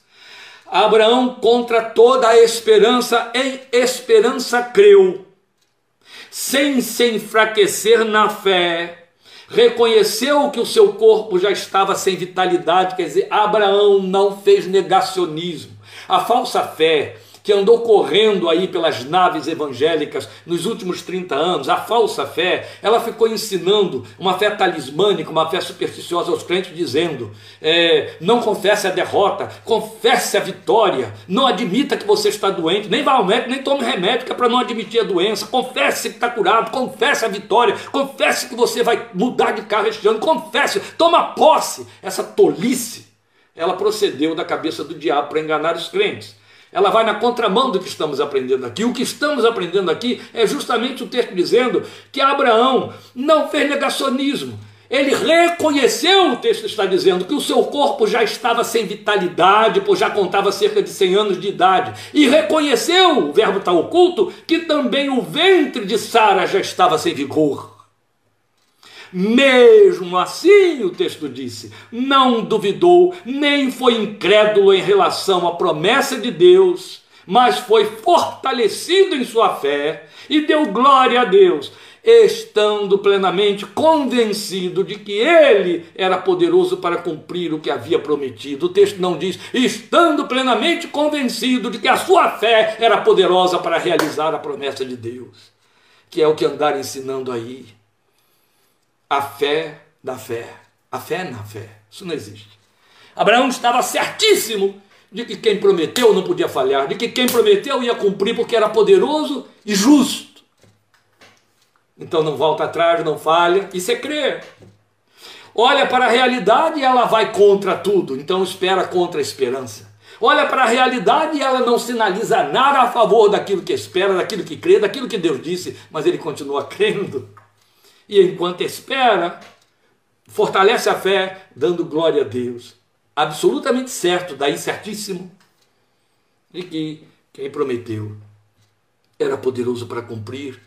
Abraão, contra toda a esperança, em esperança creu, sem se enfraquecer na fé, reconheceu que o seu corpo já estava sem vitalidade, quer dizer, Abraão não fez negacionismo. A falsa fé que andou correndo aí pelas naves evangélicas nos últimos 30 anos, a falsa fé, ela ficou ensinando uma fé talismânica, uma fé supersticiosa aos crentes, dizendo: é, não confesse a derrota, confesse a vitória, não admita que você está doente, nem vá ao médico, nem tome remédio, que é para não admitir a doença, confesse que está curado, confesse a vitória, confesse que você vai mudar de carro este ano, confesse, toma posse. Essa tolice, ela procedeu da cabeça do diabo para enganar os crentes ela vai na contramão do que estamos aprendendo aqui. O que estamos aprendendo aqui é justamente o texto dizendo que Abraão não fez negacionismo. Ele reconheceu, o texto está dizendo, que o seu corpo já estava sem vitalidade, pois já contava cerca de 100 anos de idade. E reconheceu, o verbo está oculto, que também o ventre de Sara já estava sem vigor. Mesmo assim, o texto disse, não duvidou, nem foi incrédulo em relação à promessa de Deus, mas foi fortalecido em sua fé e deu glória a Deus, estando plenamente convencido de que ele era poderoso para cumprir o que havia prometido. O texto não diz, estando plenamente convencido de que a sua fé era poderosa para realizar a promessa de Deus, que é o que andar ensinando aí a fé da fé. A fé na fé. Isso não existe. Abraão estava certíssimo de que quem prometeu não podia falhar, de que quem prometeu ia cumprir porque era poderoso e justo. Então não volta atrás, não falha, isso é crer. Olha para a realidade e ela vai contra tudo, então espera contra a esperança. Olha para a realidade e ela não sinaliza nada a favor daquilo que espera, daquilo que crê, daquilo que Deus disse, mas ele continua crendo e enquanto espera, fortalece a fé, dando glória a Deus. Absolutamente certo, daí certíssimo, de que quem prometeu era poderoso para cumprir,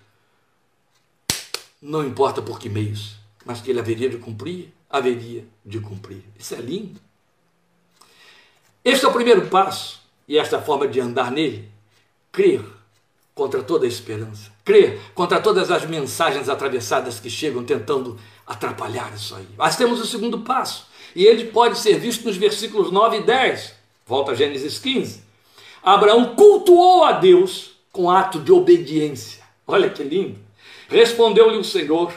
não importa por que meios, mas que ele haveria de cumprir, haveria de cumprir. Isso é lindo. Este é o primeiro passo, e esta forma de andar nele, crer contra toda a esperança. Crer contra todas as mensagens atravessadas que chegam tentando atrapalhar isso aí. Mas temos o segundo passo, e ele pode ser visto nos versículos 9 e 10. Volta a Gênesis 15. Abraão cultuou a Deus com ato de obediência. Olha que lindo. Respondeu-lhe o Senhor: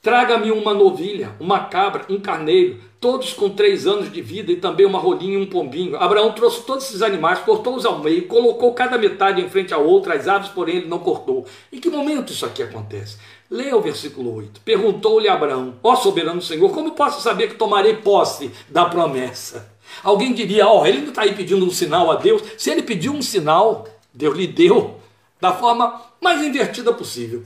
Traga-me uma novilha, uma cabra, um carneiro, todos com três anos de vida e também uma rolinha e um pombinho. Abraão trouxe todos esses animais, cortou-os ao meio, colocou cada metade em frente à outra, as aves, porém, ele não cortou. Em que momento isso aqui acontece? Leia o versículo 8. Perguntou-lhe Abraão: Ó soberano Senhor, como posso saber que tomarei posse da promessa? Alguém diria: Ó, oh, ele não está aí pedindo um sinal a Deus. Se ele pediu um sinal, Deus lhe deu da forma mais invertida possível.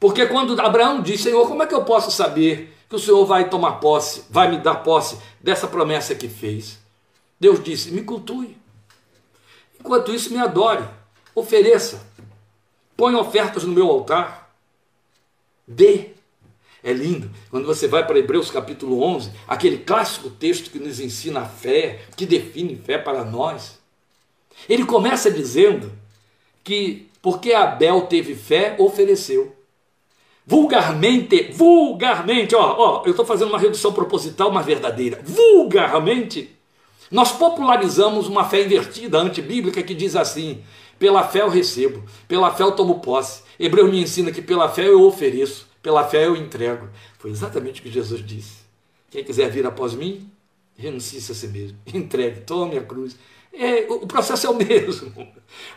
Porque quando Abraão diz, Senhor, como é que eu posso saber que o Senhor vai tomar posse, vai me dar posse dessa promessa que fez? Deus disse: me cultue. Enquanto isso, me adore, ofereça, põe ofertas no meu altar, dê. É lindo quando você vai para Hebreus capítulo 11, aquele clássico texto que nos ensina a fé, que define fé para nós. Ele começa dizendo que porque Abel teve fé, ofereceu. Vulgarmente, vulgarmente, ó, ó, eu estou fazendo uma redução proposital, mas verdadeira. Vulgarmente, Nós popularizamos uma fé invertida, antibíblica, que diz assim: pela fé eu recebo, pela fé eu tomo posse. Hebreu me ensina que pela fé eu ofereço, pela fé eu entrego. Foi exatamente o que Jesus disse. Quem quiser vir após mim, renuncie a si mesmo, entregue, tome a cruz é, o processo é o mesmo.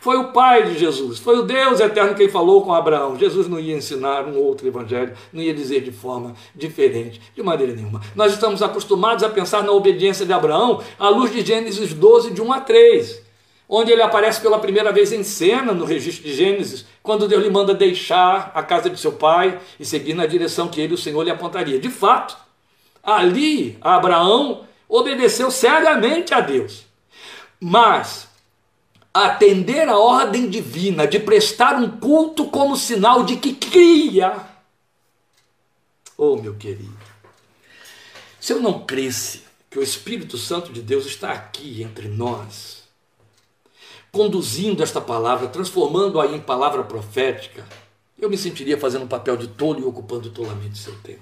Foi o Pai de Jesus, foi o Deus eterno quem falou com Abraão. Jesus não ia ensinar um outro evangelho, não ia dizer de forma diferente, de maneira nenhuma. Nós estamos acostumados a pensar na obediência de Abraão à luz de Gênesis 12, de 1 a 3, onde ele aparece pela primeira vez em cena no registro de Gênesis, quando Deus lhe manda deixar a casa de seu pai e seguir na direção que ele, o Senhor, lhe apontaria. De fato, ali Abraão obedeceu seriamente a Deus. Mas atender a ordem divina de prestar um culto como sinal de que cria. Oh, meu querido, se eu não cresce que o Espírito Santo de Deus está aqui entre nós, conduzindo esta palavra, transformando-a em palavra profética, eu me sentiria fazendo um papel de tolo e ocupando tolamente seu tempo.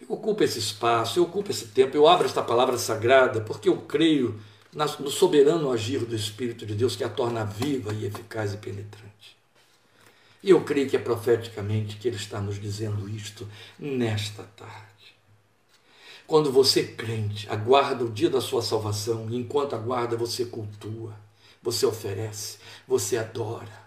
Eu ocupo esse espaço, eu ocupo esse tempo, eu abro esta palavra sagrada, porque eu creio no soberano agir do Espírito de Deus que a torna viva e eficaz e penetrante. E eu creio que é profeticamente que Ele está nos dizendo isto nesta tarde. Quando você, crente, aguarda o dia da sua salvação, e enquanto aguarda, você cultua, você oferece, você adora,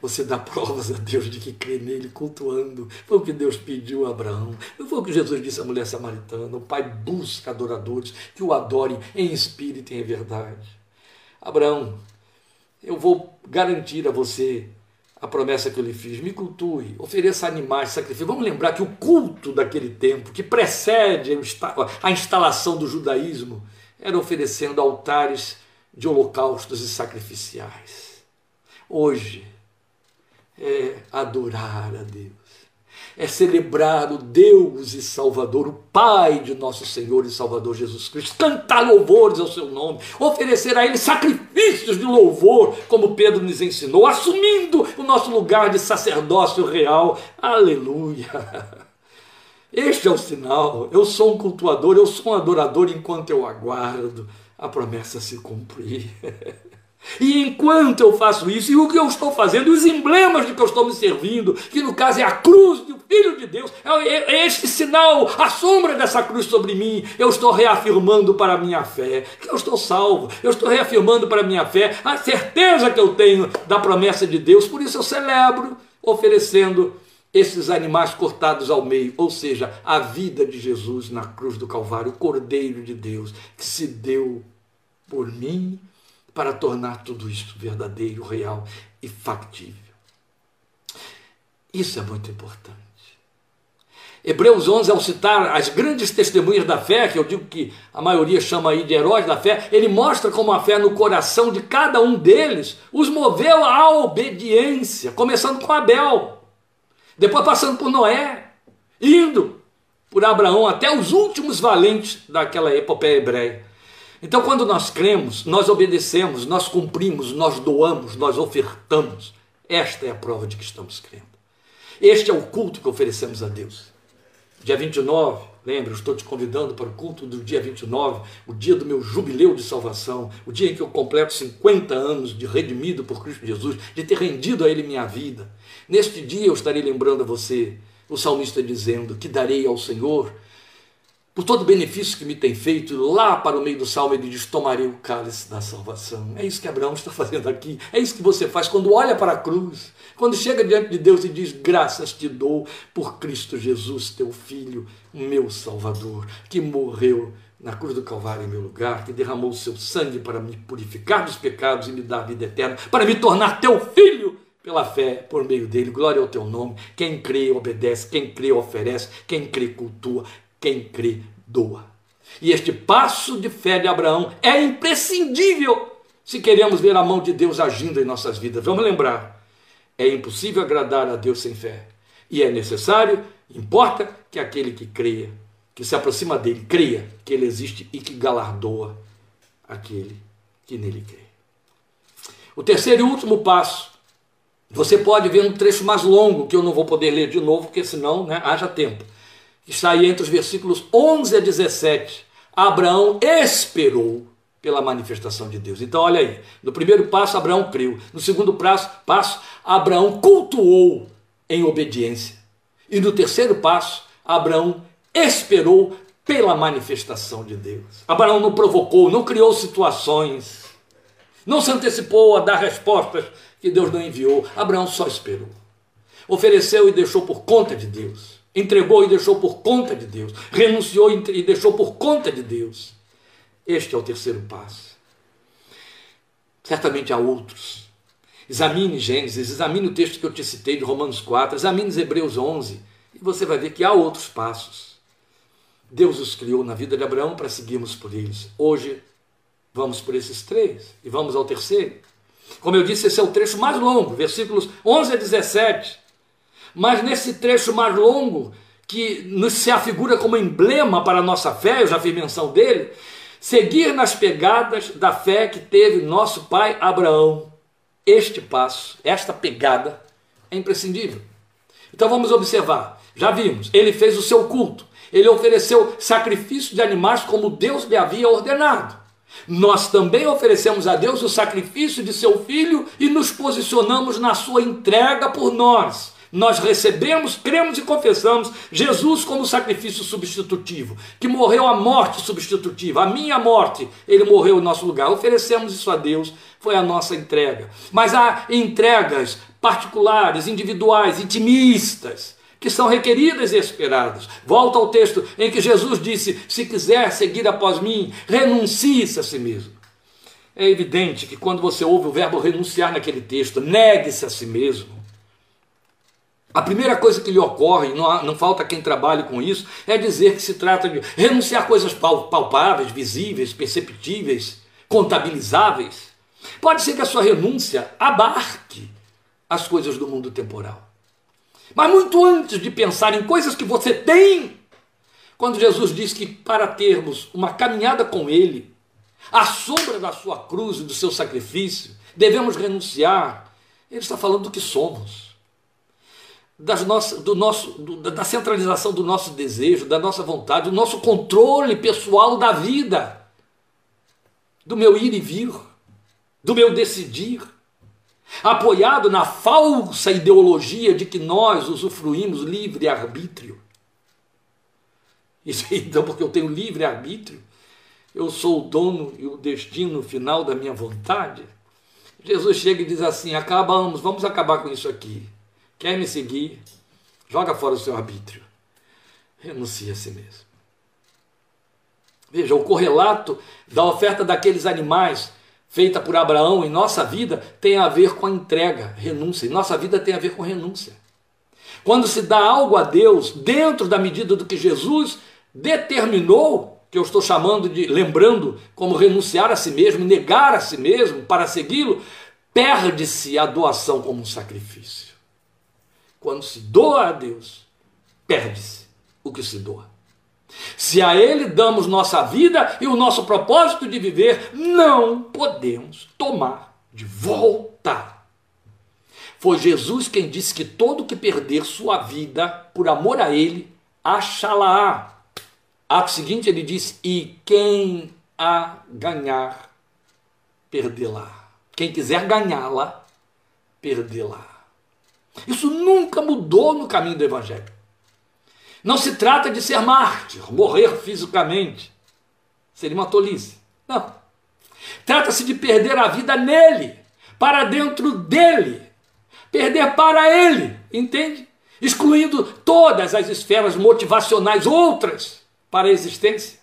você dá provas a Deus de que crê nele, cultuando. Foi o que Deus pediu a Abraão. Foi o que Jesus disse à mulher samaritana. O Pai busca adoradores que o adorem em espírito e em verdade. Abraão, eu vou garantir a você a promessa que eu lhe fiz. Me cultue, ofereça animais, sacrifícios. Vamos lembrar que o culto daquele tempo, que precede a instalação do judaísmo, era oferecendo altares de holocaustos e sacrificiais. Hoje, é adorar a Deus, é celebrar o Deus e Salvador, o Pai de nosso Senhor e Salvador Jesus Cristo, cantar louvores ao seu nome, oferecer a Ele sacrifícios de louvor, como Pedro nos ensinou, assumindo o nosso lugar de sacerdócio real. Aleluia! Este é o sinal. Eu sou um cultuador, eu sou um adorador enquanto eu aguardo a promessa se cumprir. E enquanto eu faço isso, e o que eu estou fazendo, os emblemas de que eu estou me servindo, que no caso é a cruz do Filho de Deus, é, é, é este sinal, a sombra dessa cruz sobre mim, eu estou reafirmando para a minha fé que eu estou salvo, eu estou reafirmando para a minha fé a certeza que eu tenho da promessa de Deus, por isso eu celebro oferecendo esses animais cortados ao meio, ou seja, a vida de Jesus na cruz do Calvário, o Cordeiro de Deus que se deu por mim para tornar tudo isso verdadeiro, real e factível. Isso é muito importante. Hebreus 11, ao citar as grandes testemunhas da fé, que eu digo que a maioria chama aí de heróis da fé, ele mostra como a fé no coração de cada um deles os moveu à obediência, começando com Abel, depois passando por Noé, indo por Abraão até os últimos valentes daquela epopeia hebreia. Então, quando nós cremos, nós obedecemos, nós cumprimos, nós doamos, nós ofertamos. Esta é a prova de que estamos crendo. Este é o culto que oferecemos a Deus. Dia 29, lembra, eu estou te convidando para o culto do dia 29, o dia do meu jubileu de salvação, o dia em que eu completo 50 anos de redimido por Cristo Jesus, de ter rendido a Ele minha vida. Neste dia eu estarei lembrando a você, o salmista dizendo que darei ao Senhor por todo benefício que me tem feito, lá para o meio do salmo ele diz: Tomarei o cálice da salvação. É isso que Abraão está fazendo aqui. É isso que você faz quando olha para a cruz, quando chega diante de Deus e diz: Graças te dou por Cristo Jesus, teu Filho, meu Salvador, que morreu na cruz do Calvário em meu lugar, que derramou o seu sangue para me purificar dos pecados e me dar vida eterna, para me tornar teu filho pela fé por meio dele. Glória ao teu nome. Quem crê, obedece. Quem crê, oferece. Quem crê, cultua. Quem crê, doa. E este passo de fé de Abraão é imprescindível se queremos ver a mão de Deus agindo em nossas vidas. Vamos lembrar: é impossível agradar a Deus sem fé. E é necessário, importa que aquele que creia, que se aproxima dele, creia que ele existe e que galardoa aquele que nele crê. O terceiro e último passo, você pode ver um trecho mais longo, que eu não vou poder ler de novo, porque senão né, haja tempo está aí entre os versículos 11 a 17, Abraão esperou pela manifestação de Deus. Então, olha aí, no primeiro passo, Abraão creu. No segundo passo, passo Abraão cultuou em obediência. E no terceiro passo, Abraão esperou pela manifestação de Deus. Abraão não provocou, não criou situações, não se antecipou a dar respostas que Deus não enviou. Abraão só esperou. Ofereceu e deixou por conta de Deus. Entregou e deixou por conta de Deus. Renunciou e deixou por conta de Deus. Este é o terceiro passo. Certamente há outros. Examine Gênesis, examine o texto que eu te citei de Romanos 4, examine Hebreus 11, e você vai ver que há outros passos. Deus os criou na vida de Abraão para seguirmos por eles. Hoje, vamos por esses três e vamos ao terceiro. Como eu disse, esse é o trecho mais longo, versículos 11 a 17. Mas nesse trecho mais longo, que nos se afigura como emblema para a nossa fé, eu já fiz menção dele, seguir nas pegadas da fé que teve nosso pai Abraão. Este passo, esta pegada é imprescindível. Então vamos observar. Já vimos, ele fez o seu culto, ele ofereceu sacrifício de animais como Deus lhe havia ordenado. Nós também oferecemos a Deus o sacrifício de seu filho e nos posicionamos na sua entrega por nós. Nós recebemos, cremos e confessamos Jesus como sacrifício substitutivo, que morreu a morte substitutiva, a minha morte, ele morreu em nosso lugar. Oferecemos isso a Deus, foi a nossa entrega. Mas há entregas particulares, individuais, intimistas, que são requeridas e esperadas. Volta ao texto em que Jesus disse: Se quiser seguir após mim, renuncie-se a si mesmo. É evidente que quando você ouve o verbo renunciar naquele texto, negue-se a si mesmo a primeira coisa que lhe ocorre, não, há, não falta quem trabalhe com isso, é dizer que se trata de renunciar a coisas palpáveis, visíveis, perceptíveis, contabilizáveis. Pode ser que a sua renúncia abarque as coisas do mundo temporal. Mas muito antes de pensar em coisas que você tem, quando Jesus diz que para termos uma caminhada com Ele, à sombra da sua cruz e do seu sacrifício, devemos renunciar, Ele está falando do que somos das nossas, do nosso, do, da centralização do nosso desejo, da nossa vontade, do nosso controle pessoal da vida, do meu ir e vir, do meu decidir, apoiado na falsa ideologia de que nós usufruímos livre-arbítrio. Então, porque eu tenho livre-arbítrio, eu sou o dono e o destino final da minha vontade. Jesus chega e diz assim: acabamos, vamos acabar com isso aqui. Quer me seguir? Joga fora o seu arbítrio. Renuncia a si mesmo. Veja, o correlato da oferta daqueles animais feita por Abraão em nossa vida tem a ver com a entrega, renúncia. Em nossa vida tem a ver com renúncia. Quando se dá algo a Deus dentro da medida do que Jesus determinou, que eu estou chamando de, lembrando, como renunciar a si mesmo, negar a si mesmo para segui-lo, perde-se a doação como um sacrifício. Quando se doa a Deus, perde-se o que se doa. Se a Ele damos nossa vida e o nosso propósito de viver, não podemos tomar de volta. Foi Jesus quem disse que todo que perder sua vida por amor a Ele, achá-la. Ato seguinte, ele diz: E quem a ganhar, perdê-la. Quem quiser ganhá-la, perdê-la. Isso nunca mudou no caminho do Evangelho. Não se trata de ser mártir, morrer fisicamente. Seria uma tolice. Não. Trata-se de perder a vida nele, para dentro dele. Perder para ele, entende? Excluindo todas as esferas motivacionais outras para a existência.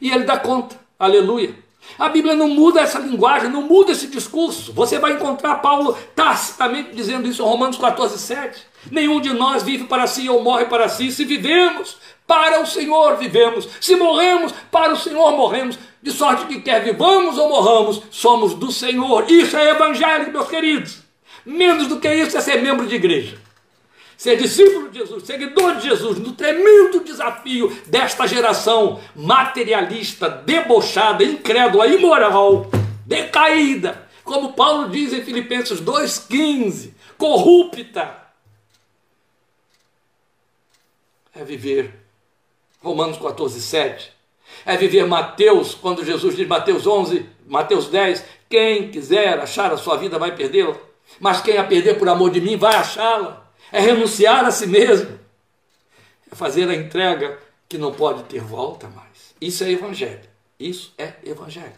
E ele dá conta. Aleluia. A Bíblia não muda essa linguagem, não muda esse discurso. Você vai encontrar Paulo tacitamente dizendo isso em Romanos 14, 7. Nenhum de nós vive para si ou morre para si. Se vivemos, para o Senhor vivemos. Se morremos, para o Senhor morremos. De sorte que quer vivamos ou morramos, somos do Senhor. Isso é evangelho, meus queridos. Menos do que isso é ser membro de igreja ser discípulo de Jesus, seguidor de Jesus, no tremendo desafio desta geração materialista, debochada, incrédula, imoral, decaída, como Paulo diz em Filipenses 2,15, corrupta. É viver Romanos 14, 7. É viver Mateus, quando Jesus diz Mateus 11, Mateus 10, quem quiser achar a sua vida vai perdê-la, mas quem a perder por amor de mim vai achá-la. É renunciar a si mesmo. É fazer a entrega que não pode ter volta mais. Isso é evangelho. Isso é evangelho.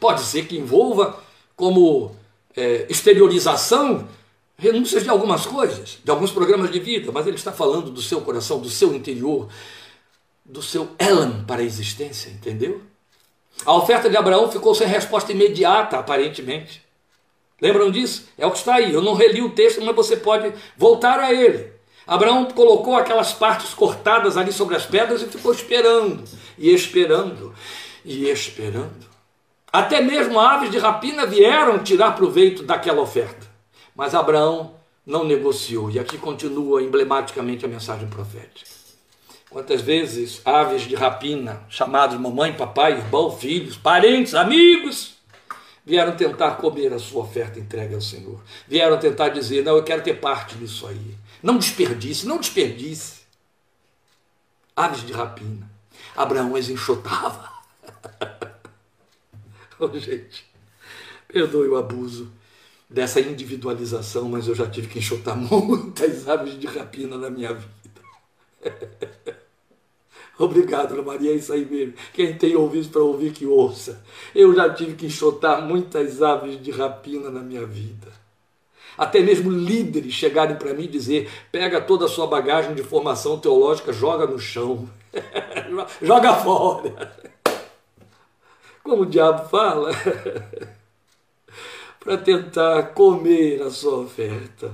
Pode ser que envolva como é, exteriorização renúncias de algumas coisas, de alguns programas de vida, mas ele está falando do seu coração, do seu interior, do seu elan para a existência, entendeu? A oferta de Abraão ficou sem resposta imediata, aparentemente. Lembram disso? É o que está aí. Eu não reli o texto, mas você pode voltar a ele. Abraão colocou aquelas partes cortadas ali sobre as pedras e ficou esperando, e esperando, e esperando. Até mesmo aves de rapina vieram tirar proveito daquela oferta. Mas Abraão não negociou. E aqui continua emblematicamente a mensagem profética. Quantas vezes aves de rapina, chamados mamãe, papai, irmão, filhos, parentes, amigos, vieram tentar comer a sua oferta entregue ao Senhor. Vieram tentar dizer: Não, eu quero ter parte disso aí. Não desperdice, não desperdice. Aves de rapina. Abraão as enxotava. oh, gente, perdoe o abuso dessa individualização, mas eu já tive que enxotar muitas aves de rapina na minha vida. Obrigado, Maria, é isso aí mesmo. Quem tem ouvidos para ouvir, que ouça. Eu já tive que enxotar muitas aves de rapina na minha vida. Até mesmo líderes chegarem para mim e dizer: pega toda a sua bagagem de formação teológica, joga no chão, joga fora. Como o diabo fala? para tentar comer a sua oferta.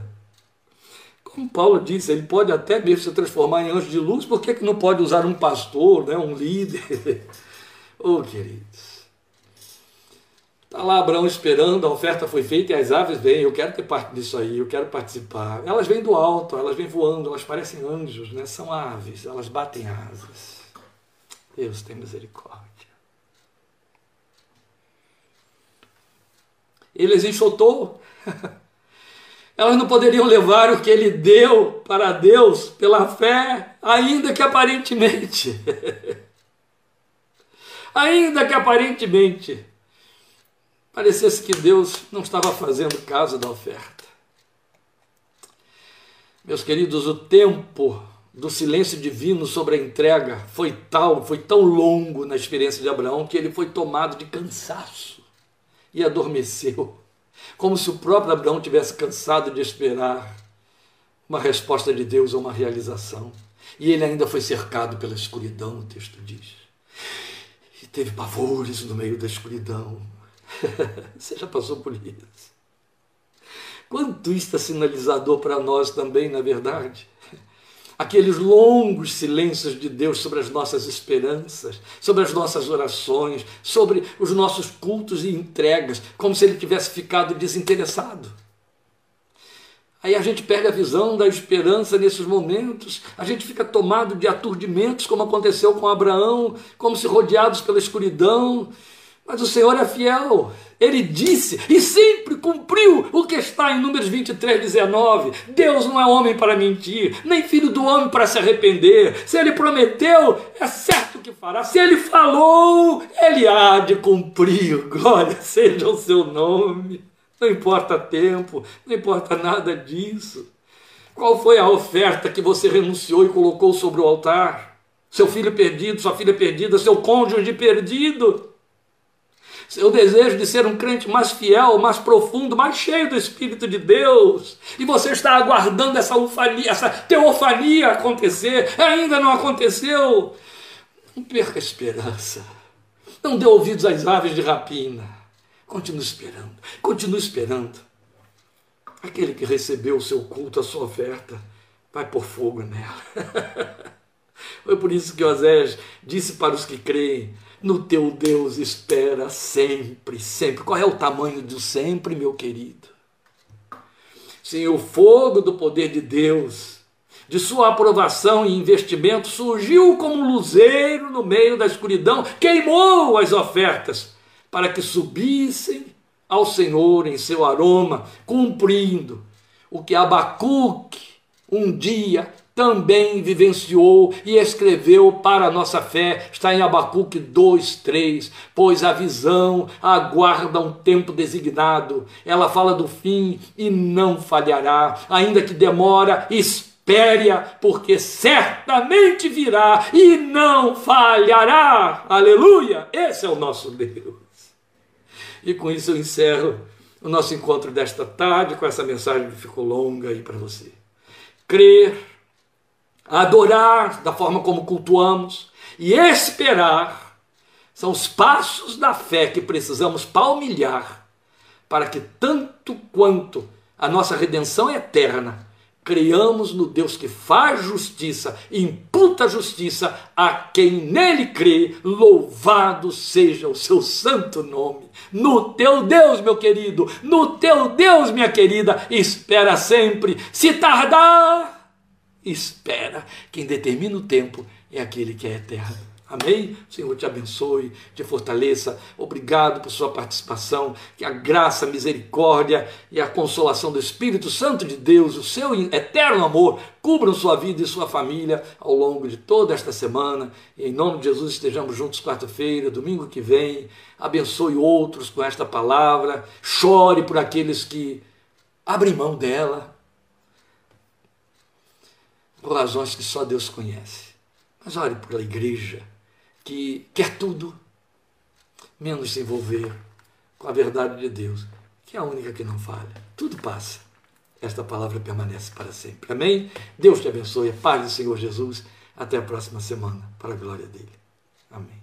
Como Paulo disse, ele pode até mesmo se transformar em anjo de luz, por que, que não pode usar um pastor, né, um líder? oh, queridos. Está lá Abraão esperando, a oferta foi feita e as aves vêm. Eu quero ter parte disso aí, eu quero participar. Elas vêm do alto, elas vêm voando, elas parecem anjos, né? são aves, elas batem asas. Deus tem misericórdia. Ele enxotou. Elas não poderiam levar o que ele deu para Deus pela fé, ainda que aparentemente. ainda que aparentemente parecesse que Deus não estava fazendo caso da oferta. Meus queridos, o tempo do silêncio divino sobre a entrega foi tal, foi tão longo na experiência de Abraão que ele foi tomado de cansaço e adormeceu, como se o próprio Abraão tivesse cansado de esperar uma resposta de Deus a uma realização. E ele ainda foi cercado pela escuridão, o texto diz. E teve pavores no meio da escuridão. Você já passou por isso? Quanto isso é sinalizador para nós também, na verdade? Aqueles longos silêncios de Deus sobre as nossas esperanças, sobre as nossas orações, sobre os nossos cultos e entregas, como se ele tivesse ficado desinteressado. Aí a gente perde a visão da esperança nesses momentos, a gente fica tomado de aturdimentos, como aconteceu com Abraão, como se rodeados pela escuridão, mas o Senhor é fiel. Ele disse e sempre cumpriu o que está em Números 23, 19. Deus não é homem para mentir, nem filho do homem para se arrepender. Se ele prometeu, é certo que fará. Se ele falou, ele há de cumprir. Glória seja o seu nome. Não importa tempo, não importa nada disso. Qual foi a oferta que você renunciou e colocou sobre o altar? Seu filho perdido, sua filha perdida, seu cônjuge perdido seu desejo de ser um crente mais fiel, mais profundo, mais cheio do Espírito de Deus, e você está aguardando essa ufania, essa teofania acontecer, ainda não aconteceu. Não perca a esperança. Não dê ouvidos às aves de rapina. Continue esperando, continue esperando. Aquele que recebeu o seu culto, a sua oferta, vai pôr fogo nela. Foi por isso que Osés disse para os que creem: no teu Deus espera sempre, sempre. Qual é o tamanho do sempre, meu querido? Sim, o fogo do poder de Deus, de sua aprovação e investimento, surgiu como um luzeiro no meio da escuridão, queimou as ofertas para que subissem ao Senhor em seu aroma, cumprindo o que Abacuque um dia também vivenciou e escreveu para a nossa fé, está em Abacuque 2, 3, pois a visão aguarda um tempo designado, ela fala do fim e não falhará, ainda que demora, espere porque certamente virá e não falhará, aleluia, esse é o nosso Deus. E com isso eu encerro o nosso encontro desta tarde com essa mensagem que ficou longa aí para você. Crer, adorar da forma como cultuamos e esperar são os passos da fé que precisamos palmilhar para que tanto quanto a nossa redenção é eterna Creamos no Deus que faz justiça, imputa justiça a quem nele crê, louvado seja o seu santo nome. No teu Deus, meu querido, no teu Deus, minha querida, espera sempre. Se tardar, espera. Quem determina o tempo é aquele que é eterno. Amém? O Senhor te abençoe, te fortaleça. Obrigado por sua participação. Que a graça, a misericórdia e a consolação do Espírito Santo de Deus, o seu eterno amor, cubram sua vida e sua família ao longo de toda esta semana. E em nome de Jesus estejamos juntos quarta-feira, domingo que vem. Abençoe outros com esta palavra. Chore por aqueles que abrem mão dela. Por razões que só Deus conhece. Mas ore pela igreja que quer tudo, menos se envolver com a verdade de Deus, que é a única que não falha. Tudo passa. Esta palavra permanece para sempre. Amém? Deus te abençoe. A paz do Senhor Jesus. Até a próxima semana, para a glória dele. Amém.